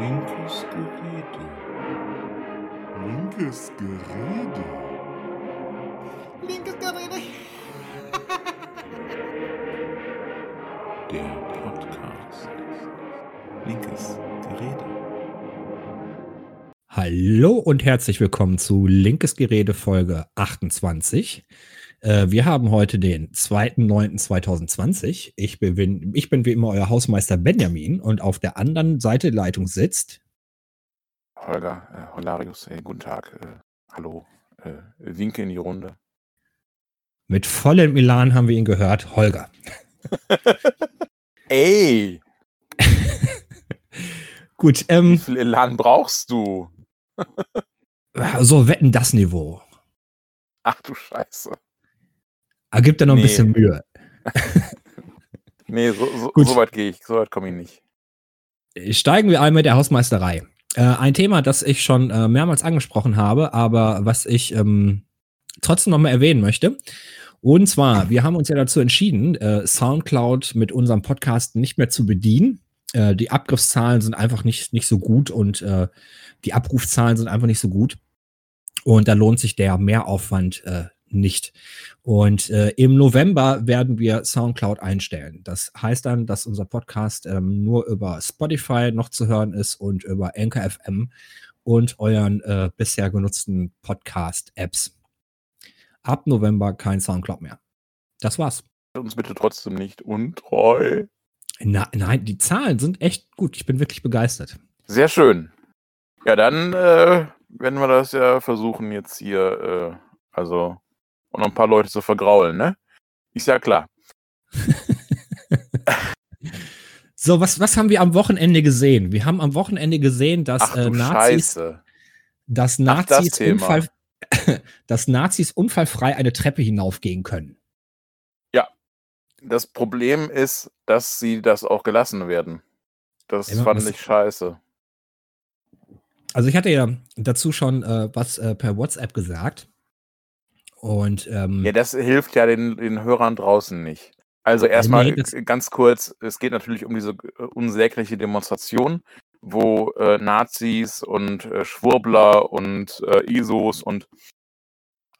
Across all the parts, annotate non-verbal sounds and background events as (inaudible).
Linkes Gerede. Linkes Gerede. Linkes Gerede. Der Podcast. Linkes Gerede. Hallo und herzlich willkommen zu Linkes Gerede Folge 28. Äh, wir haben heute den 2.9.2020. Ich bin, ich bin wie immer euer Hausmeister Benjamin und auf der anderen Seite der Leitung sitzt. Holger, äh, Holarius, äh, guten Tag. Äh, hallo. Äh, winke in die Runde. Mit vollem Milan haben wir ihn gehört, Holger. (laughs) Ey! (laughs) Gut, Wie ähm, viel Elan brauchst du? (laughs) so wetten das Niveau. Ach du Scheiße. Ergibt da noch ein Nee. bisschen Mühe. (laughs) Nee, so, so, so weit gehe ich, so weit komme ich nicht. Steigen wir ein mit der Hausmeisterei. Äh, ein Thema, das ich schon äh, mehrmals angesprochen habe, aber was ich ähm, trotzdem nochmal erwähnen möchte. Und zwar, wir haben uns ja dazu entschieden, äh, Soundcloud mit unserem Podcast nicht mehr zu bedienen. Äh, die Abgriffszahlen sind einfach nicht, nicht so gut und äh, die Abrufzahlen sind einfach nicht so gut. Und da lohnt sich der Mehraufwand äh, nicht. Und äh, im November werden wir Soundcloud einstellen. Das heißt dann, dass unser Podcast ähm, nur über Spotify noch zu hören ist und über Anchor FM und euren äh, bisher genutzten Podcast-Apps. Ab November kein Soundcloud mehr. Das war's. Uns bitte trotzdem nicht untreu. Na, nein, die Zahlen sind echt gut. Ich bin wirklich begeistert. Sehr schön. Ja, dann äh, werden wir das ja versuchen, jetzt hier, äh, also, und noch ein paar Leute zu vergraulen, ne? Ist ja klar. (laughs) So, was, was haben wir am Wochenende gesehen? Wir haben am Wochenende gesehen, dass Ach äh, Nazis Scheiße. dass Ach, das Nazis. Unfall, (laughs) dass Nazis unfallfrei eine Treppe hinaufgehen können. Das Problem ist, dass sie das auch gelassen werden. Das Ja, fand ich scheiße. Also ich hatte ja dazu schon äh, was äh, per WhatsApp gesagt. Und ähm, Ja, das hilft ja den, den Hörern draußen nicht. Also erstmal äh, ganz kurz, es geht natürlich um diese äh, unsägliche Demonstration, wo äh, Nazis und äh, Schwurbler und äh, ISOs und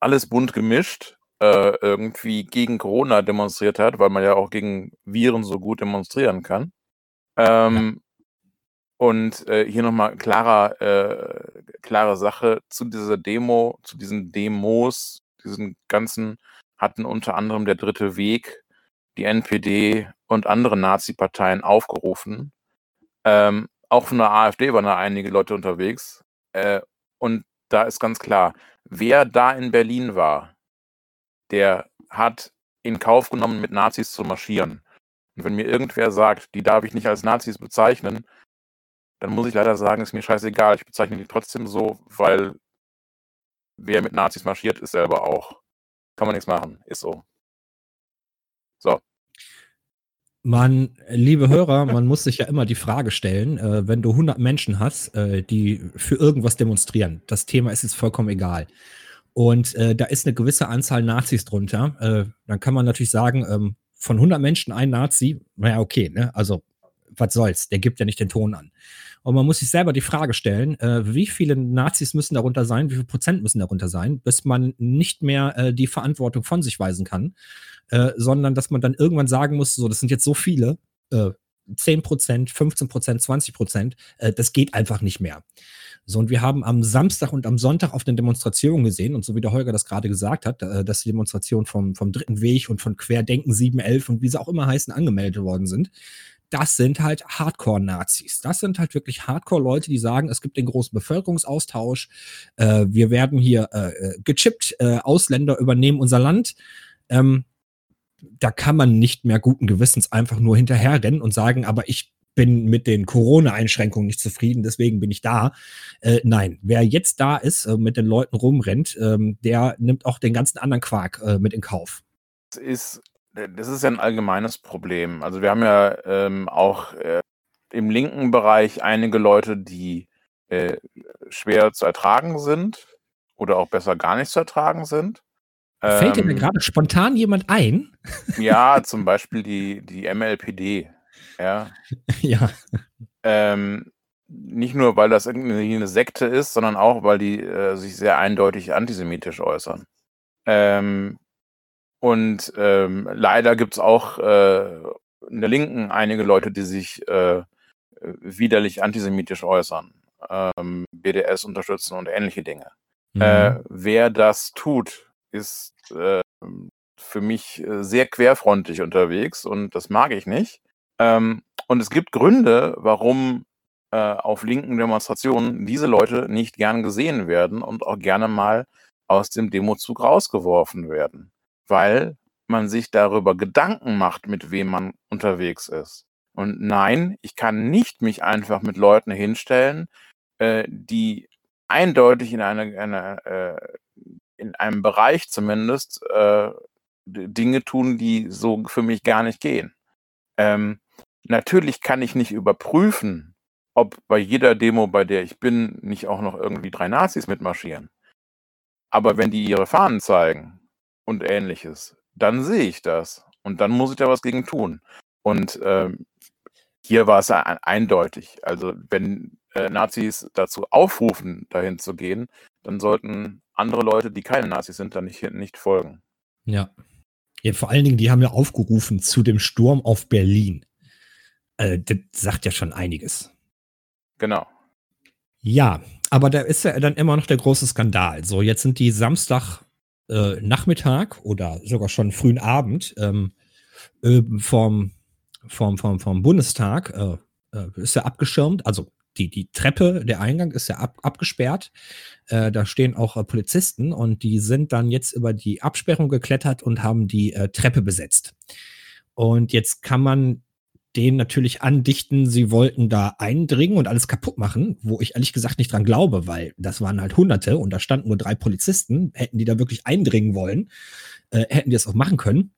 alles bunt gemischt äh, irgendwie gegen Corona demonstriert hat, weil man ja auch gegen Viren so gut demonstrieren kann. Ähm, Und äh, hier nochmal klarer, äh, klare Sache zu dieser Demo, zu diesen Demos, diesen ganzen hatten unter anderem der Dritte Weg, die NPD und andere Nazi-Parteien aufgerufen. Ähm, auch von der AfD waren da einige Leute unterwegs. Äh, und da ist ganz klar, wer da in Berlin war, der hat in Kauf genommen, mit Nazis zu marschieren. Und wenn mir irgendwer sagt, die darf ich nicht als Nazis bezeichnen, dann muss ich leider sagen, ist mir scheißegal. Ich bezeichne die trotzdem so, weil wer mit Nazis marschiert, ist selber auch. Kann man nichts machen. Ist so. So. man, liebe Hörer, man muss sich ja immer die Frage stellen, äh, wenn du 100 Menschen hast, äh, die für irgendwas demonstrieren, das Thema ist jetzt vollkommen egal. Und äh, da ist eine gewisse Anzahl Nazis drunter. Äh, dann kann man natürlich sagen, ähm, von 100 Menschen ein Nazi, naja, okay, ne? also was soll's, der gibt ja nicht den Ton an. Und man muss sich selber die Frage stellen, äh, wie viele Nazis müssen darunter sein, wie viel Prozent müssen darunter sein, bis man nicht mehr äh, die Verantwortung von sich weisen kann, äh, sondern dass man dann irgendwann sagen muss, so, das sind jetzt so viele, äh, 10 Prozent, 15 Prozent, 20 Prozent, äh, das geht einfach nicht mehr. So, und wir haben am Samstag und am Sonntag auf den Demonstrationen gesehen, und so wie der Holger das gerade gesagt hat, äh, dass die Demonstrationen vom, vom Dritten Weg und von Querdenken 711 und wie sie auch immer heißen, angemeldet worden sind. Das sind halt Hardcore-Nazis. Das sind halt wirklich Hardcore-Leute, die sagen, es gibt den großen Bevölkerungsaustausch, äh, wir werden hier äh, äh, gechippt, äh, Ausländer übernehmen unser Land. Ähm, da kann man nicht mehr guten Gewissens einfach nur hinterherrennen und sagen, aber ich bin mit den Corona-Einschränkungen nicht zufrieden, deswegen bin ich da. Äh, nein, wer jetzt da ist, äh, mit den Leuten rumrennt, ähm, der nimmt auch den ganzen anderen Quark äh, mit in Kauf. Das ist, das ist ja ein allgemeines Problem. Also wir haben ja ähm, auch äh, im linken Bereich einige Leute, die äh, schwer zu ertragen sind oder auch besser gar nicht zu ertragen sind. Fällt dir da Ähm, gerade spontan jemand ein? Ja, (laughs) zum Beispiel die, die MLPD. Ja, ja. ähm, nicht nur, weil das irgendwie eine Sekte ist, sondern auch, weil die äh, sich sehr eindeutig antisemitisch äußern. Ähm, und ähm, leider gibt es auch äh, in der Linken einige Leute, die sich äh, widerlich antisemitisch äußern, ähm, BDS unterstützen und ähnliche Dinge. Mhm. Äh, wer das tut, ist äh, für mich äh, sehr querfrontig unterwegs und das mag ich nicht. Ähm, und es gibt Gründe, warum äh, auf linken Demonstrationen diese Leute nicht gern gesehen werden und auch gerne mal aus dem Demozug rausgeworfen werden weil man sich darüber Gedanken macht, mit wem man unterwegs ist. Und nein, ich kann nicht mich einfach mit Leuten hinstellen, äh, die eindeutig in, eine, eine äh, in einem Bereich zumindest äh, Dinge tun, die so für mich gar nicht gehen. Ähm, natürlich kann ich nicht überprüfen, ob bei jeder Demo, bei der ich bin, nicht auch noch irgendwie drei Nazis mitmarschieren. Aber wenn die ihre Fahnen zeigen und ähnliches, dann sehe ich das. Und dann muss ich da was gegen tun. Und ähm, hier war es eindeutig. Also wenn äh, Nazis dazu aufrufen, dahin zu gehen, dann sollten andere Leute, die keine Nazis sind, da nicht, nicht folgen. Ja. ja. Vor allen Dingen, die haben ja aufgerufen zu dem Sturm auf Berlin. Äh, das sagt ja schon einiges. Genau. Ja, aber da ist ja dann immer noch der große Skandal. So, jetzt sind die Samstag äh, Nachmittag oder sogar schon frühen Abend ähm, äh, vom, vom, vom, vom Bundestag äh, äh, ist ja abgeschirmt, also die, die Treppe, der Eingang ist ja ab, abgesperrt. Äh, da stehen auch äh, Polizisten und die sind dann jetzt über die Absperrung geklettert und haben die äh, Treppe besetzt. Und jetzt kann man denen natürlich andichten, sie wollten da eindringen und alles kaputt machen, wo ich ehrlich gesagt nicht dran glaube, weil das waren halt Hunderte und da standen nur drei Polizisten. Hätten die da wirklich eindringen wollen, äh, hätten die es auch machen können.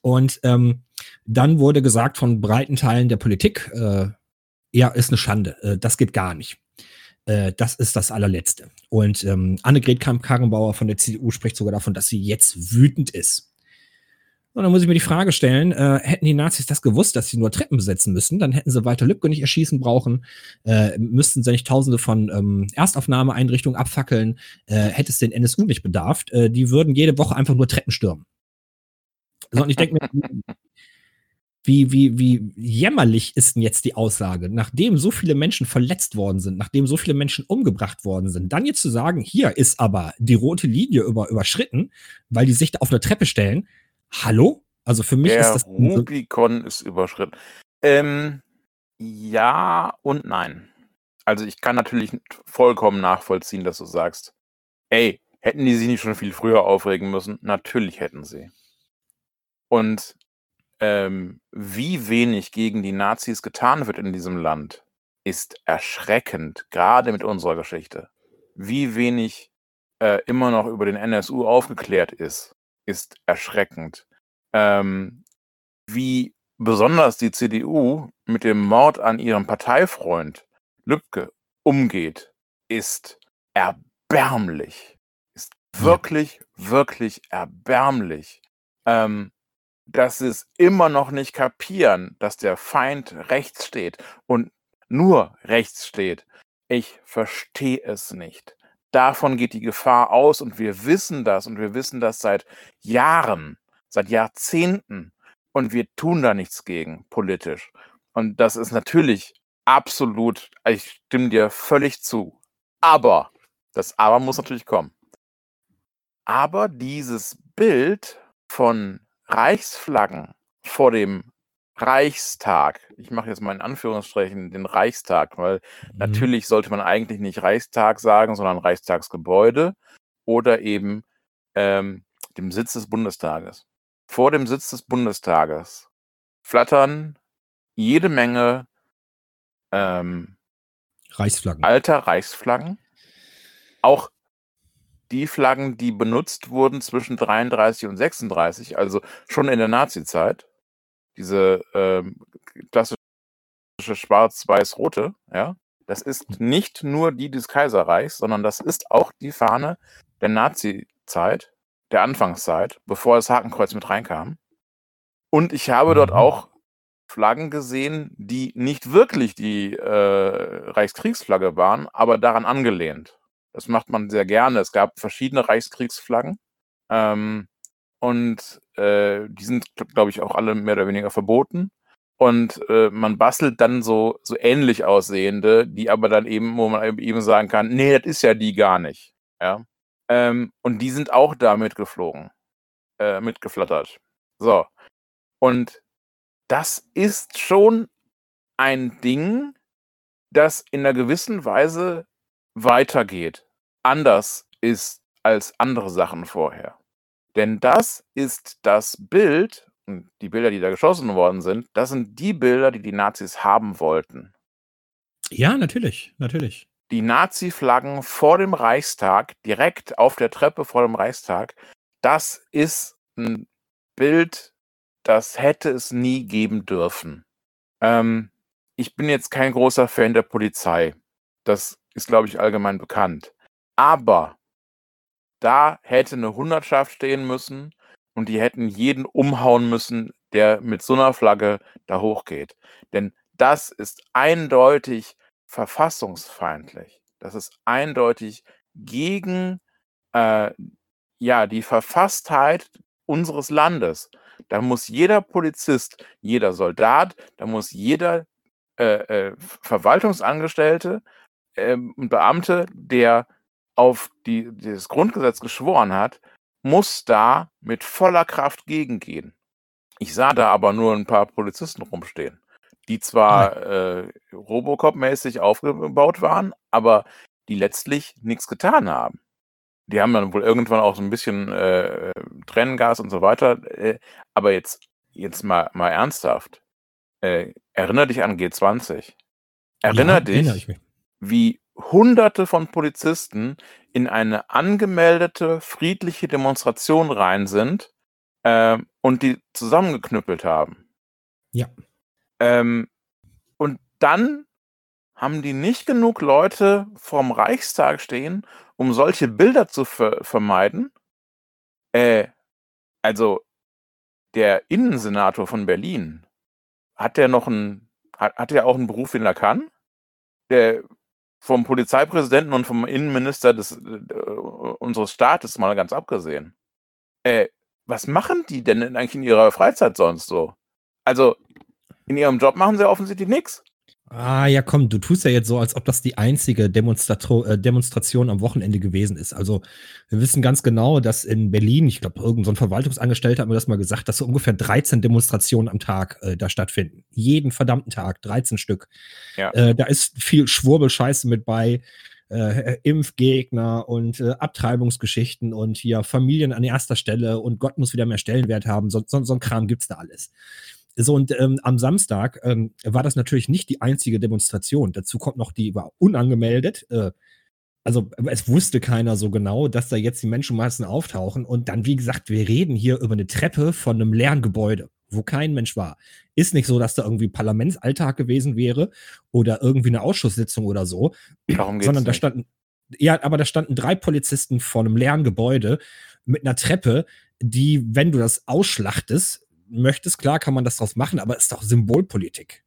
Und ähm, dann wurde gesagt von breiten Teilen der Politik, äh, ja, ist eine Schande, äh, das geht gar nicht. Äh, das ist das allerletzte. Und ähm, Annegret Kamp-Karrenbauer von der CDU spricht sogar davon, dass sie jetzt wütend ist und dann muss ich mir die Frage stellen, äh, hätten die Nazis das gewusst, dass sie nur Treppen besetzen müssen, dann hätten sie weiter Lübcke nicht erschießen brauchen, äh, müssten sie nicht tausende von ähm, Erstaufnahmeeinrichtungen abfackeln, äh, hätte es den NSU nicht bedarf, äh, die würden jede Woche einfach nur Treppen stürmen. So, und ich denke mir, (laughs) wie, wie, wie jämmerlich ist denn jetzt die Aussage, nachdem so viele Menschen verletzt worden sind, nachdem so viele Menschen umgebracht worden sind, dann jetzt zu sagen, hier ist aber die rote Linie über, überschritten, weil die sich da auf eine Treppe stellen, Hallo? Also für mich Der ist das. Rubikon ist überschritten. Ähm, ja und nein. Also ich kann natürlich vollkommen nachvollziehen, dass du sagst, ey, hätten die sich nicht schon viel früher aufregen müssen? Natürlich hätten sie. Und ähm, wie wenig gegen die Nazis getan wird in diesem Land, ist erschreckend, gerade mit unserer Geschichte. Wie wenig äh, immer noch über den NSU aufgeklärt ist, ist erschreckend. Ähm, wie besonders die CDU mit dem Mord an ihrem Parteifreund Lübcke umgeht, ist erbärmlich. Ist wirklich, ja. wirklich erbärmlich. Ähm, dass sie es immer noch nicht kapieren, dass der Feind rechts steht und nur rechts steht. Ich verstehe es nicht davon geht die Gefahr aus und wir wissen das und wir wissen das seit Jahren, seit Jahrzehnten und wir tun da nichts gegen politisch. Und das ist natürlich absolut, ich stimme dir völlig zu. Aber, das Aber muss natürlich kommen. Aber dieses Bild von Reichsflaggen vor dem Reichstag. Ich mache jetzt mal in Anführungsstrichen den Reichstag, weil mhm. natürlich sollte man eigentlich nicht Reichstag sagen, sondern Reichstagsgebäude oder eben ähm, dem Sitz des Bundestages. Vor dem Sitz des Bundestages flattern jede Menge ähm, Reichsflaggen. Alter Reichsflaggen. Auch die Flaggen, die benutzt wurden zwischen 33 und 36, also schon in der Nazizeit diese ähm, klassische schwarz-weiß-rote, ja, das ist nicht nur die des Kaiserreichs, sondern das ist auch die Fahne der Nazi-Zeit, der Anfangszeit, bevor das Hakenkreuz mit reinkam. Und ich habe dort mhm. auch Flaggen gesehen, die nicht wirklich die äh, Reichskriegsflagge waren, aber daran angelehnt. Das macht man sehr gerne. Es gab verschiedene Reichskriegsflaggen. Ähm, und äh, die sind, glaube ich, auch alle mehr oder weniger verboten. Und äh, man bastelt dann so, so ähnlich aussehende, die aber dann eben, wo man eben sagen kann, nee, das ist ja die gar nicht. Ja. Ähm, und die sind auch da mitgeflogen, äh, mitgeflattert. So. Und das ist schon ein Ding, das in einer gewissen Weise weitergeht. Anders ist als andere Sachen vorher. Denn das ist das Bild, und die Bilder, die da geschossen worden sind, das sind die Bilder, die die Nazis haben wollten. Ja, natürlich, natürlich. Die Nazi-Flaggen vor dem Reichstag, direkt auf der Treppe vor dem Reichstag, das ist ein Bild, das hätte es nie geben dürfen. Ähm, ich bin jetzt kein großer Fan der Polizei. Das ist, glaube ich, allgemein bekannt. Aber da hätte eine Hundertschaft stehen müssen und die hätten jeden umhauen müssen, der mit so einer Flagge da hochgeht. Denn das ist eindeutig verfassungsfeindlich. Das ist eindeutig gegen äh, ja, die Verfasstheit unseres Landes. Da muss jeder Polizist, jeder Soldat, da muss jeder äh, äh, Verwaltungsangestellte äh, und Beamte, der auf die, das Grundgesetz geschworen hat, muss da mit voller Kraft gegengehen. Ich sah da aber nur ein paar Polizisten rumstehen, die zwar äh, Robocop-mäßig aufgebaut waren, aber die letztlich nichts getan haben. Die haben dann wohl irgendwann auch so ein bisschen äh, Tränengas und so weiter. Äh, aber jetzt, jetzt mal, mal ernsthaft. Äh, erinner dich an G20. Erinner Ja, dich, erinnere ich mich. wie Hunderte von Polizisten in eine angemeldete friedliche Demonstration rein sind ähm, und die zusammengeknüppelt haben. Ja. Ähm, und dann haben die nicht genug Leute vorm Reichstag stehen, um solche Bilder zu ver vermeiden. Äh, also der Innensenator von Berlin, hat der noch einen, hat, hat der auch einen Beruf, den er kann? Der vom Polizeipräsidenten und vom Innenminister des, äh, unseres Staates mal ganz abgesehen. Äh, was machen die denn eigentlich in ihrer Freizeit sonst so? Also, in ihrem Job machen sie offensichtlich nichts. Ah, ja, komm, du tust ja jetzt so, als ob das die einzige Demonstratro äh, Demonstration am Wochenende gewesen ist. Also, wir wissen ganz genau, dass in Berlin, ich glaube, irgendein so Verwaltungsangestellter hat mir das mal gesagt, dass so ungefähr 13 Demonstrationen am Tag äh, da stattfinden. Jeden verdammten Tag, 13 Stück. Ja. Äh, da ist viel Schwurbelscheiße mit bei. Äh, Impfgegner und äh, Abtreibungsgeschichten und hier Familien an erster Stelle und Gott muss wieder mehr Stellenwert haben. So, so, so ein Kram gibt's da alles. So, und ähm, am Samstag ähm, war das natürlich nicht die einzige Demonstration. Dazu kommt noch, die war unangemeldet. Äh, also es wusste keiner so genau, dass da jetzt die Menschenmassen auftauchen. Und dann, wie gesagt, wir reden hier über eine Treppe von einem leeren Gebäude, wo kein Mensch war. Ist nicht so, dass da irgendwie Parlamentsalltag gewesen wäre oder irgendwie eine Ausschusssitzung oder so, Darum geht's sondern da standen, ja, aber da standen drei Polizisten vor einem leeren Gebäude mit einer Treppe, die, wenn du das ausschlachtest, möchtest, klar kann man das draus machen, aber ist doch Symbolpolitik.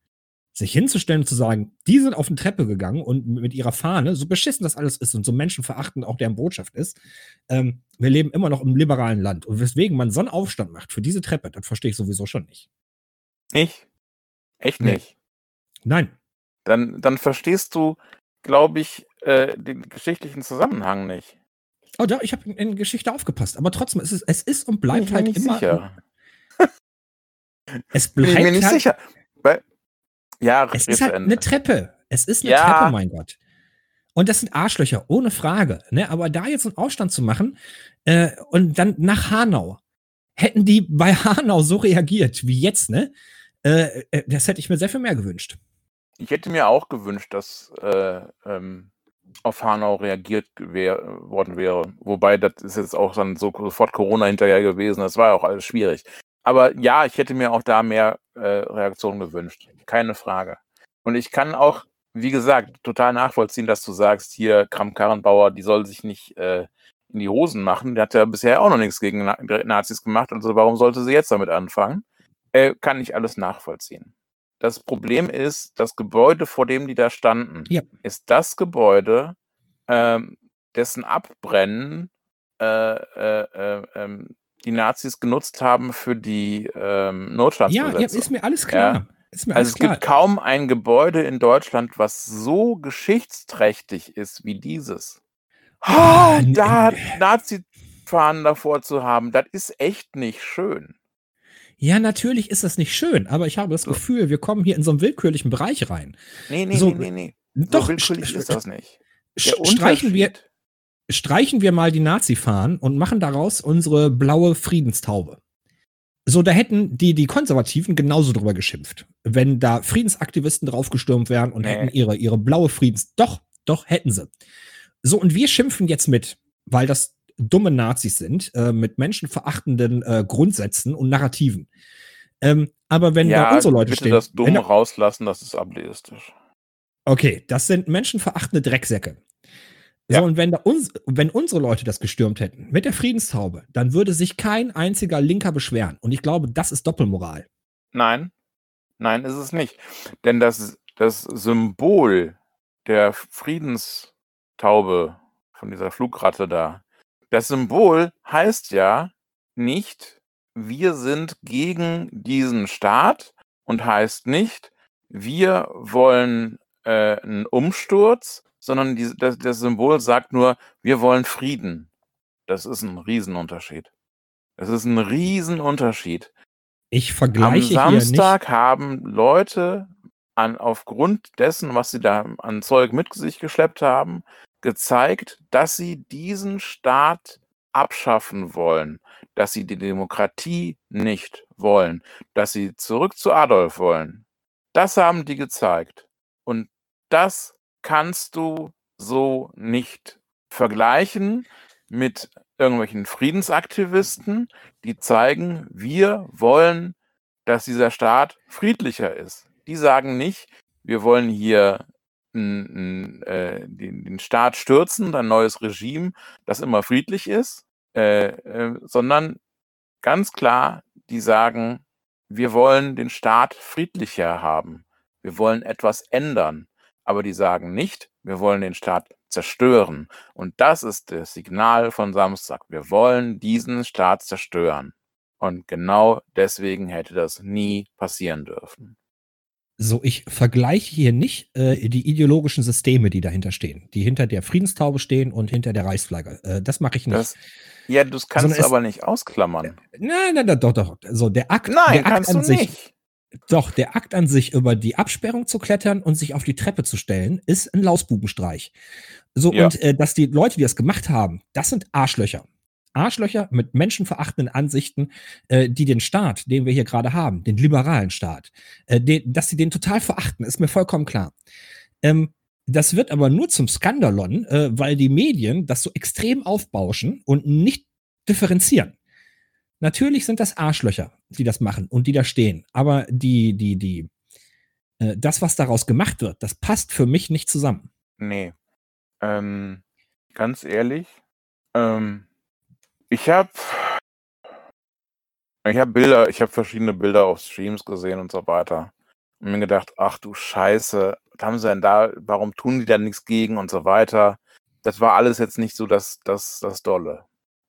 Sich hinzustellen und zu sagen, die sind auf eine Treppe gegangen und mit ihrer Fahne, so beschissen das alles ist und so menschenverachtend auch deren Botschaft ist, ähm, wir leben immer noch im liberalen Land. Und weswegen man so einen Aufstand macht für diese Treppe, das verstehe ich sowieso schon nicht. Nicht? Echt nicht? Nein. Dann, dann verstehst du, glaube ich, äh, den geschichtlichen Zusammenhang nicht. Oh, da, ich habe in, in Geschichte aufgepasst, aber trotzdem, es ist, es ist und bleibt ich halt immer. sicher. Es Bin bleibt ich mir nicht halt, sicher. Weil, ja, Es ist halt eine Treppe. Es ist eine Ja. Treppe, mein Gott. Und das sind Arschlöcher, ohne Frage. Ne? Aber da jetzt einen Aufstand zu machen äh, und dann nach Hanau, hätten die bei Hanau so reagiert wie jetzt, ne? Äh, äh, das hätte ich mir sehr viel mehr gewünscht. Ich hätte mir auch gewünscht, dass äh, ähm, auf Hanau reagiert wär, worden wäre. Wobei, das ist jetzt auch dann so sofort Corona hinterher gewesen. Das war ja auch alles schwierig. Aber ja, ich hätte mir auch da mehr äh, Reaktionen gewünscht. Keine Frage. Und ich kann auch, wie gesagt, total nachvollziehen, dass du sagst, hier Kram-Karrenbauer, die soll sich nicht äh, in die Hosen machen. Der hat ja bisher auch noch nichts gegen Na Nazis gemacht. Also warum sollte sie jetzt damit anfangen? Äh, kann ich alles nachvollziehen. das Problem ist, das Gebäude, vor dem die da standen, Ja. ist das Gebäude, ähm, dessen Abbrennen äh, äh, äh, ähm, die Nazis genutzt haben für die ähm, Ja, ja, Notstandsgesetze. ist mir alles klar. Ist mir Also alles es klar. gibt kaum ein Gebäude in Deutschland, was so geschichtsträchtig ist wie dieses. Ah, Oh, n- da Nazi-Fahnen davor zu haben, das ist echt nicht schön. Ja, natürlich ist das nicht schön, aber ich habe das. Gefühl, wir kommen hier in so einen willkürlichen Bereich rein. Nee, nee, So, nee, nee, nee. Doch, so willkürlich st- ist das nicht. streichen wir, streichen wir mal die Nazi-Fahnen und machen daraus unsere blaue Friedenstaube. So, da hätten die, die Konservativen genauso drüber geschimpft. Wenn da Friedensaktivisten draufgestürmt wären und Nee. hätten ihre, ihre blaue Friedens. Doch, doch, hätten sie. So, und wir schimpfen jetzt mit, weil das dumme Nazis sind, äh, mit menschenverachtenden äh, Grundsätzen und Narrativen. Ähm, aber wenn ja, da unsere Leute bitte stehen. das wenn Dumme da, rauslassen, das ist ableistisch. Okay, das sind menschenverachtende Drecksäcke. So, Ja. und wenn, da uns, wenn unsere Leute das gestürmt hätten, mit der Friedenstaube, dann würde sich kein einziger Linker beschweren. Und ich glaube, das ist Doppelmoral. Nein, nein, ist es nicht. Denn das, das Symbol der Friedenstaube von dieser Flugratte da, das Symbol heißt ja nicht, wir sind gegen diesen Staat und heißt nicht, wir wollen äh, einen Umsturz, sondern die, das, das Symbol sagt nur, wir wollen Frieden. Das ist ein Riesenunterschied. Das ist ein Riesenunterschied. Ich Am vergleiche nicht. Samstag haben Leute an, aufgrund dessen, was sie da an Zeug mit sich geschleppt haben, gezeigt, dass sie diesen Staat abschaffen wollen, dass sie die Demokratie nicht wollen, dass sie zurück zu Adolf wollen. Das haben die gezeigt. Und das kannst du so nicht vergleichen mit irgendwelchen Friedensaktivisten, die zeigen, wir wollen, dass dieser Staat friedlicher ist. Die sagen nicht, wir wollen hier äh, den, den Staat stürzen, ein neues Regime, das immer friedlich ist, äh, äh, sondern ganz klar, die sagen, wir wollen den Staat friedlicher haben. Wir wollen etwas ändern. Aber die sagen nicht, wir wollen den Staat zerstören. Und das ist das Signal von Samstag. Wir wollen diesen Staat zerstören. Und genau deswegen hätte das nie passieren dürfen. So, ich vergleiche hier nicht äh, die ideologischen Systeme, die dahinter stehen, die hinter der Friedenstaube stehen und hinter der Reichsflagge. Äh, das mache ich nicht. Das, ja, du kannst Sondern es- aber nicht ausklammern. nein, nein, nein, doch, doch. So, der Akt, Nein, der Akt kannst du an sich, nicht. Doch, der Akt an sich, über die Absperrung zu klettern und sich auf die Treppe zu stellen, ist ein Lausbubenstreich. So, Ja. und äh, dass die Leute, die das gemacht haben, das sind Arschlöcher. Arschlöcher mit menschenverachtenden Ansichten, äh, die den Staat, den wir hier gerade haben, den liberalen Staat, äh, den, dass sie den total verachten, ist mir vollkommen klar. Ähm, das wird aber nur zum Skandalon, äh, weil die Medien das so extrem aufbauschen und nicht differenzieren. Natürlich sind das Arschlöcher, die das machen und die da stehen. Aber die, die, die, äh, das, was daraus gemacht wird, das passt für mich nicht zusammen. Nee. Ähm, ganz ehrlich, ähm, ich habe ich habe Bilder, ich habe verschiedene Bilder auf Streams gesehen und so weiter. Und mir gedacht, ach du Scheiße, was haben sie denn da, warum tun die da nichts gegen und so weiter. Das war alles jetzt nicht so das, das, das Dolle.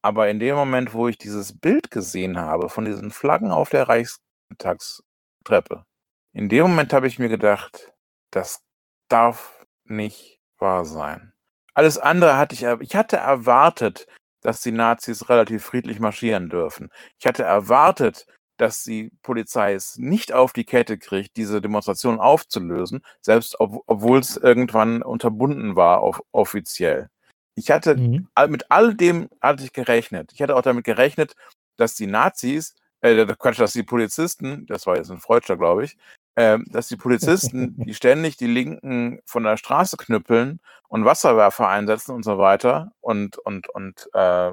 Aber in dem Moment, wo ich dieses Bild gesehen habe von diesen Flaggen auf der Reichstagstreppe, in dem Moment habe ich mir gedacht, das darf nicht wahr sein. Alles andere hatte ich, ich hatte erwartet, dass die Nazis relativ friedlich marschieren dürfen. Ich hatte erwartet, dass die Polizei es nicht auf die Kette kriegt, diese Demonstration aufzulösen, selbst ob, obwohl es irgendwann unterbunden war, auf, offiziell. Ich hatte Mhm. mit all dem hatte ich gerechnet. Ich hatte auch damit gerechnet, dass die Nazis, äh, Quatsch, dass die Polizisten, das war jetzt ein Freudscher, glaube ich, ähm, dass die Polizisten, die (laughs) ständig die Linken von der Straße knüppeln und Wasserwerfer einsetzen und so weiter und, und, und äh,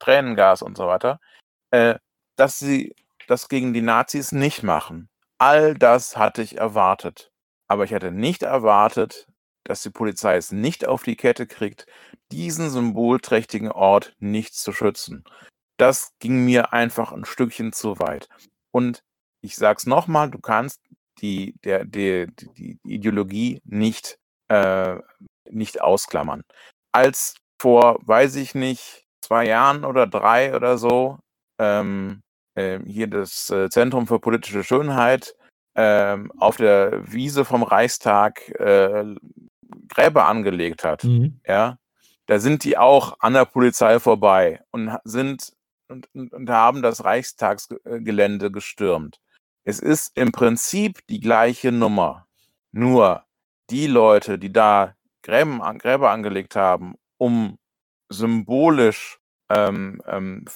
Tränengas und so weiter, äh, dass sie das gegen die Nazis nicht machen. All das hatte ich erwartet. Aber ich hätte nicht erwartet, dass die Polizei es nicht auf die Kette kriegt, diesen symbolträchtigen Ort nicht zu schützen. Das ging mir einfach ein Stückchen zu weit. Und ich sag's nochmal, du kannst die, der, die, die Ideologie nicht, äh, nicht ausklammern. Als vor, weiß ich nicht, zwei Jahren oder drei oder so, ähm, äh, hier das äh, Zentrum für politische Schönheit ähm, auf der Wiese vom Reichstag äh, Gräber angelegt hat, Mhm. ja, da sind die auch an der Polizei vorbei und sind und, und, und haben das Reichstagsgelände gestürmt. Es ist im Prinzip die gleiche Nummer. Nur die Leute, die da Gräben, an- Gräber angelegt haben, um symbolisch ähm, ähm,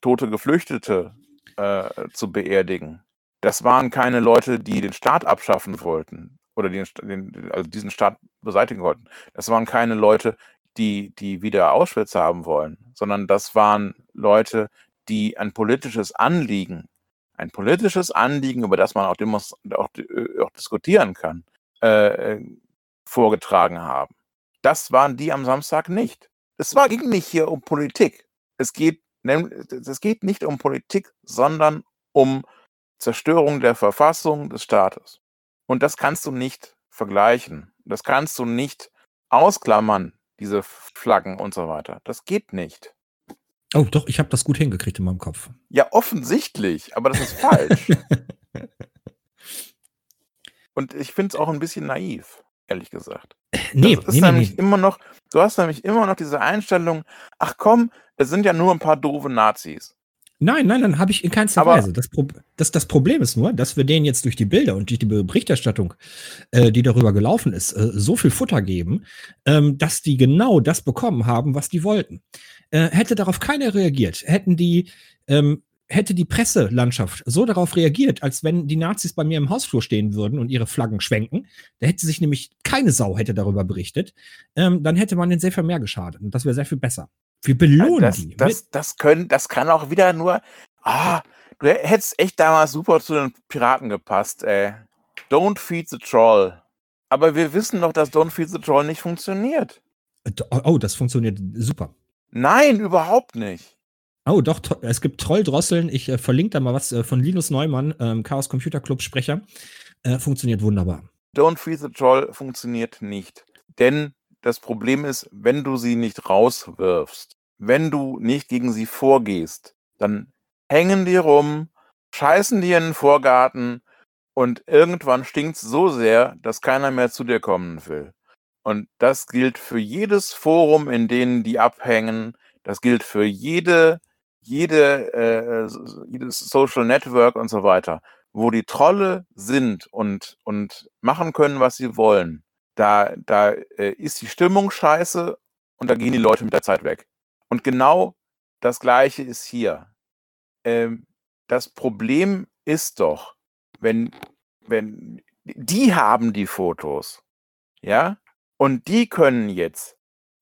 tote Geflüchtete äh, zu beerdigen, das waren keine Leute, die den Staat abschaffen wollten oder den, den, also diesen Staat beseitigen wollten. Das waren keine Leute, die, die wieder Auschwitz haben wollen, sondern das waren Leute, die ein politisches Anliegen, ein politisches Anliegen, über das man auch, demos, auch, auch diskutieren kann, äh, äh, vorgetragen haben. Das waren die am Samstag nicht. Es war, ging nicht hier um Politik. Es geht, es geht nicht um Politik, sondern um Zerstörung der Verfassung des Staates. Und das kannst du nicht vergleichen. Das kannst du nicht ausklammern, diese Flaggen und so weiter. Das geht nicht. Oh, doch, ich habe das gut hingekriegt in meinem Kopf. Ja, offensichtlich, aber das ist falsch. (laughs) und ich finde es auch ein bisschen naiv, ehrlich gesagt. Nee, das ist nee, nämlich nee. immer noch, du hast nämlich immer noch diese Einstellung, ach komm, es sind ja nur ein paar doofe Nazis. Nein, nein, nein, habe ich in keinster Aber- Weise. Das, Pro das, das Problem ist nur, dass wir denen jetzt durch die Bilder und durch die Berichterstattung, äh, die darüber gelaufen ist, äh, so viel Futter geben, ähm, dass die genau das bekommen haben, was die wollten. Äh, hätte darauf keiner reagiert, hätten die, ähm, hätte die Presselandschaft so darauf reagiert, als wenn die Nazis bei mir im Hausflur stehen würden und ihre Flaggen schwenken, da hätte sich nämlich keine Sau hätte darüber berichtet, ähm, dann hätte man den sehr viel mehr geschadet und das wäre sehr viel besser. Wir belohnen Das, die. das, das, können, das kann auch wieder nur, ah, du hättest echt damals super zu den Piraten gepasst, ey. Don't feed the troll. Aber wir wissen doch, dass Don't feed the troll nicht funktioniert. Oh, das funktioniert super. Nein, überhaupt nicht. Oh, doch, es gibt Trolldrosseln. Ich äh, verlinke da mal was äh, von Linus Neumann, ähm, Chaos Computer Club Sprecher. Äh, funktioniert wunderbar. Don't Feed the Troll funktioniert nicht. Denn das Problem ist, wenn du sie nicht rauswirfst, wenn du nicht gegen sie vorgehst, dann hängen die rum, scheißen die in den Vorgarten und irgendwann stinkt's so sehr, dass keiner mehr zu dir kommen will. Und das gilt für jedes Forum, in denen die abhängen. Das gilt für jede, jede, äh, s- jedes Social Network und so weiter wo die Trolle sind und, und machen können, was sie wollen, da, da äh, ist die Stimmung scheiße und da gehen die Leute mit der Zeit weg. Und genau das Gleiche ist hier. Ähm, das Problem ist doch, wenn, wenn, die haben die Fotos, ja, und die können jetzt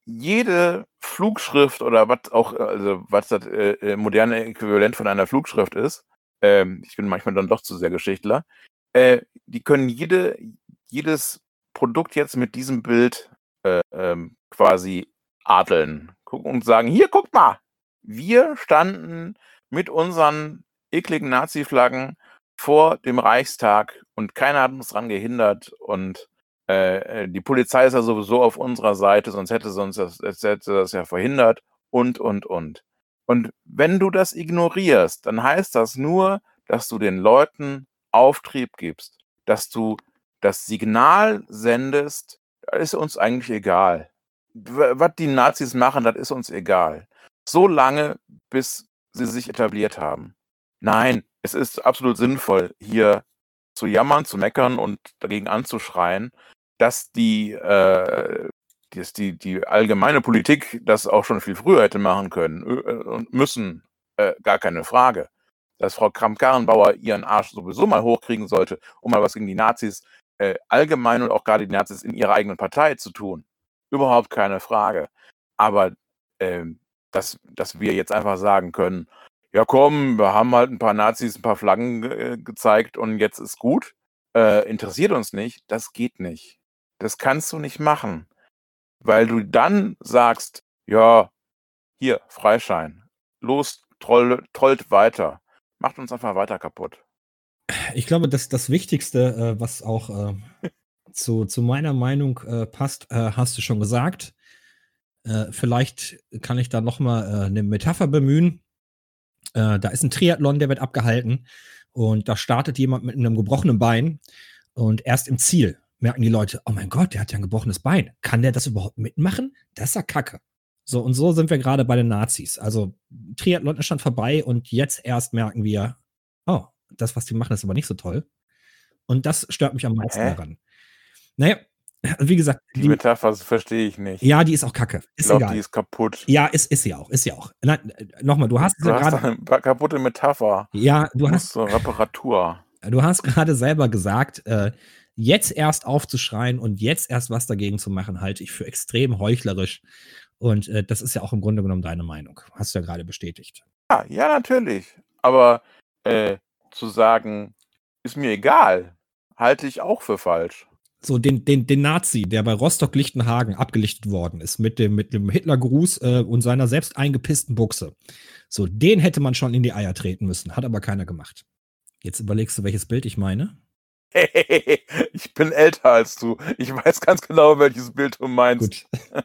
jede Flugschrift oder was auch, also was das äh, äh, moderne Äquivalent von einer Flugschrift ist, ähm, ich bin manchmal dann doch zu sehr Geschichtler, äh, die können jede, jedes Produkt jetzt mit diesem Bild äh, ähm, quasi adeln und sagen, hier, guckt mal, wir standen mit unseren ekligen Nazi-Flaggen vor dem Reichstag und keiner hat uns daran gehindert und äh, äh, die Polizei ist ja sowieso auf unserer Seite, sonst hätte sie uns das hätte das ja verhindert und, und, und. Und wenn du das ignorierst, dann heißt das nur, dass du den Leuten Auftrieb gibst, dass du das Signal sendest, ist uns eigentlich egal. Was die Nazis machen, das ist uns egal. So lange, bis sie sich etabliert haben. Nein, es ist absolut sinnvoll, hier zu jammern, zu meckern und dagegen anzuschreien, dass die, äh, dass die, die allgemeine Politik das auch schon viel früher hätte machen können äh, und müssen, äh, gar keine Frage. Dass Frau Kramp-Karrenbauer ihren Arsch sowieso mal hochkriegen sollte, um mal was gegen die Nazis äh, allgemein und auch gerade die Nazis in ihrer eigenen Partei zu tun. Überhaupt keine Frage. Aber ähm, dass, dass wir jetzt einfach sagen können, ja komm, wir haben halt ein paar Nazis, ein paar Flaggen äh, gezeigt und jetzt ist gut, äh, interessiert uns nicht, das geht nicht. Das kannst du nicht machen, weil du dann sagst, ja, hier, Freischein, los, troll, trollt weiter, macht uns einfach weiter kaputt. Ich glaube, dass das Wichtigste, äh, was auch äh, zu, zu meiner Meinung äh, passt, äh, hast du schon gesagt. Äh, vielleicht kann ich da noch mal äh, eine Metapher bemühen. da ist ein Triathlon, der wird abgehalten und da startet jemand mit einem gebrochenen Bein und erst im Ziel merken die Leute, oh mein Gott, der hat ja ein gebrochenes Bein. Kann der das überhaupt mitmachen? Das ist ja Kacke. So, und so sind wir gerade bei den Nazis. Also Triathlon ist schon vorbei und jetzt erst merken wir, oh, das, was die machen, ist aber nicht so toll. Und das stört mich am meisten Hä? daran. Naja, wie gesagt, Die, die, Metapher verstehe ich nicht. ja, die ist auch kacke. ich Ist glaube, egal. die ist kaputt. ja, ist, ist sie auch, ist sie auch. Nein, äh, nochmal, du hast Du hast gerade, eine kaputte Metapher. ja, Du du hast, zur Reparatur. du hast gerade selber gesagt, äh, jetzt erst aufzuschreien und jetzt erst was dagegen zu machen, halte ich für extrem heuchlerisch. Und äh, das ist ja auch im Grunde genommen deine Meinung. Hast du ja gerade bestätigt. Ja, ja, natürlich. Aber äh, zu sagen, ist mir egal, halte ich auch für falsch. So, den, den, den Nazi, der bei Rostock-Lichtenhagen abgelichtet worden ist, mit dem, mit dem Hitlergruß äh, und seiner selbst eingepissten Buchse. So, den hätte man schon in die Eier treten müssen, hat aber keiner gemacht. Jetzt überlegst du, welches Bild ich meine? (laughs) ich bin älter als du. Ich weiß ganz genau, welches Bild du meinst. Gut. (laughs)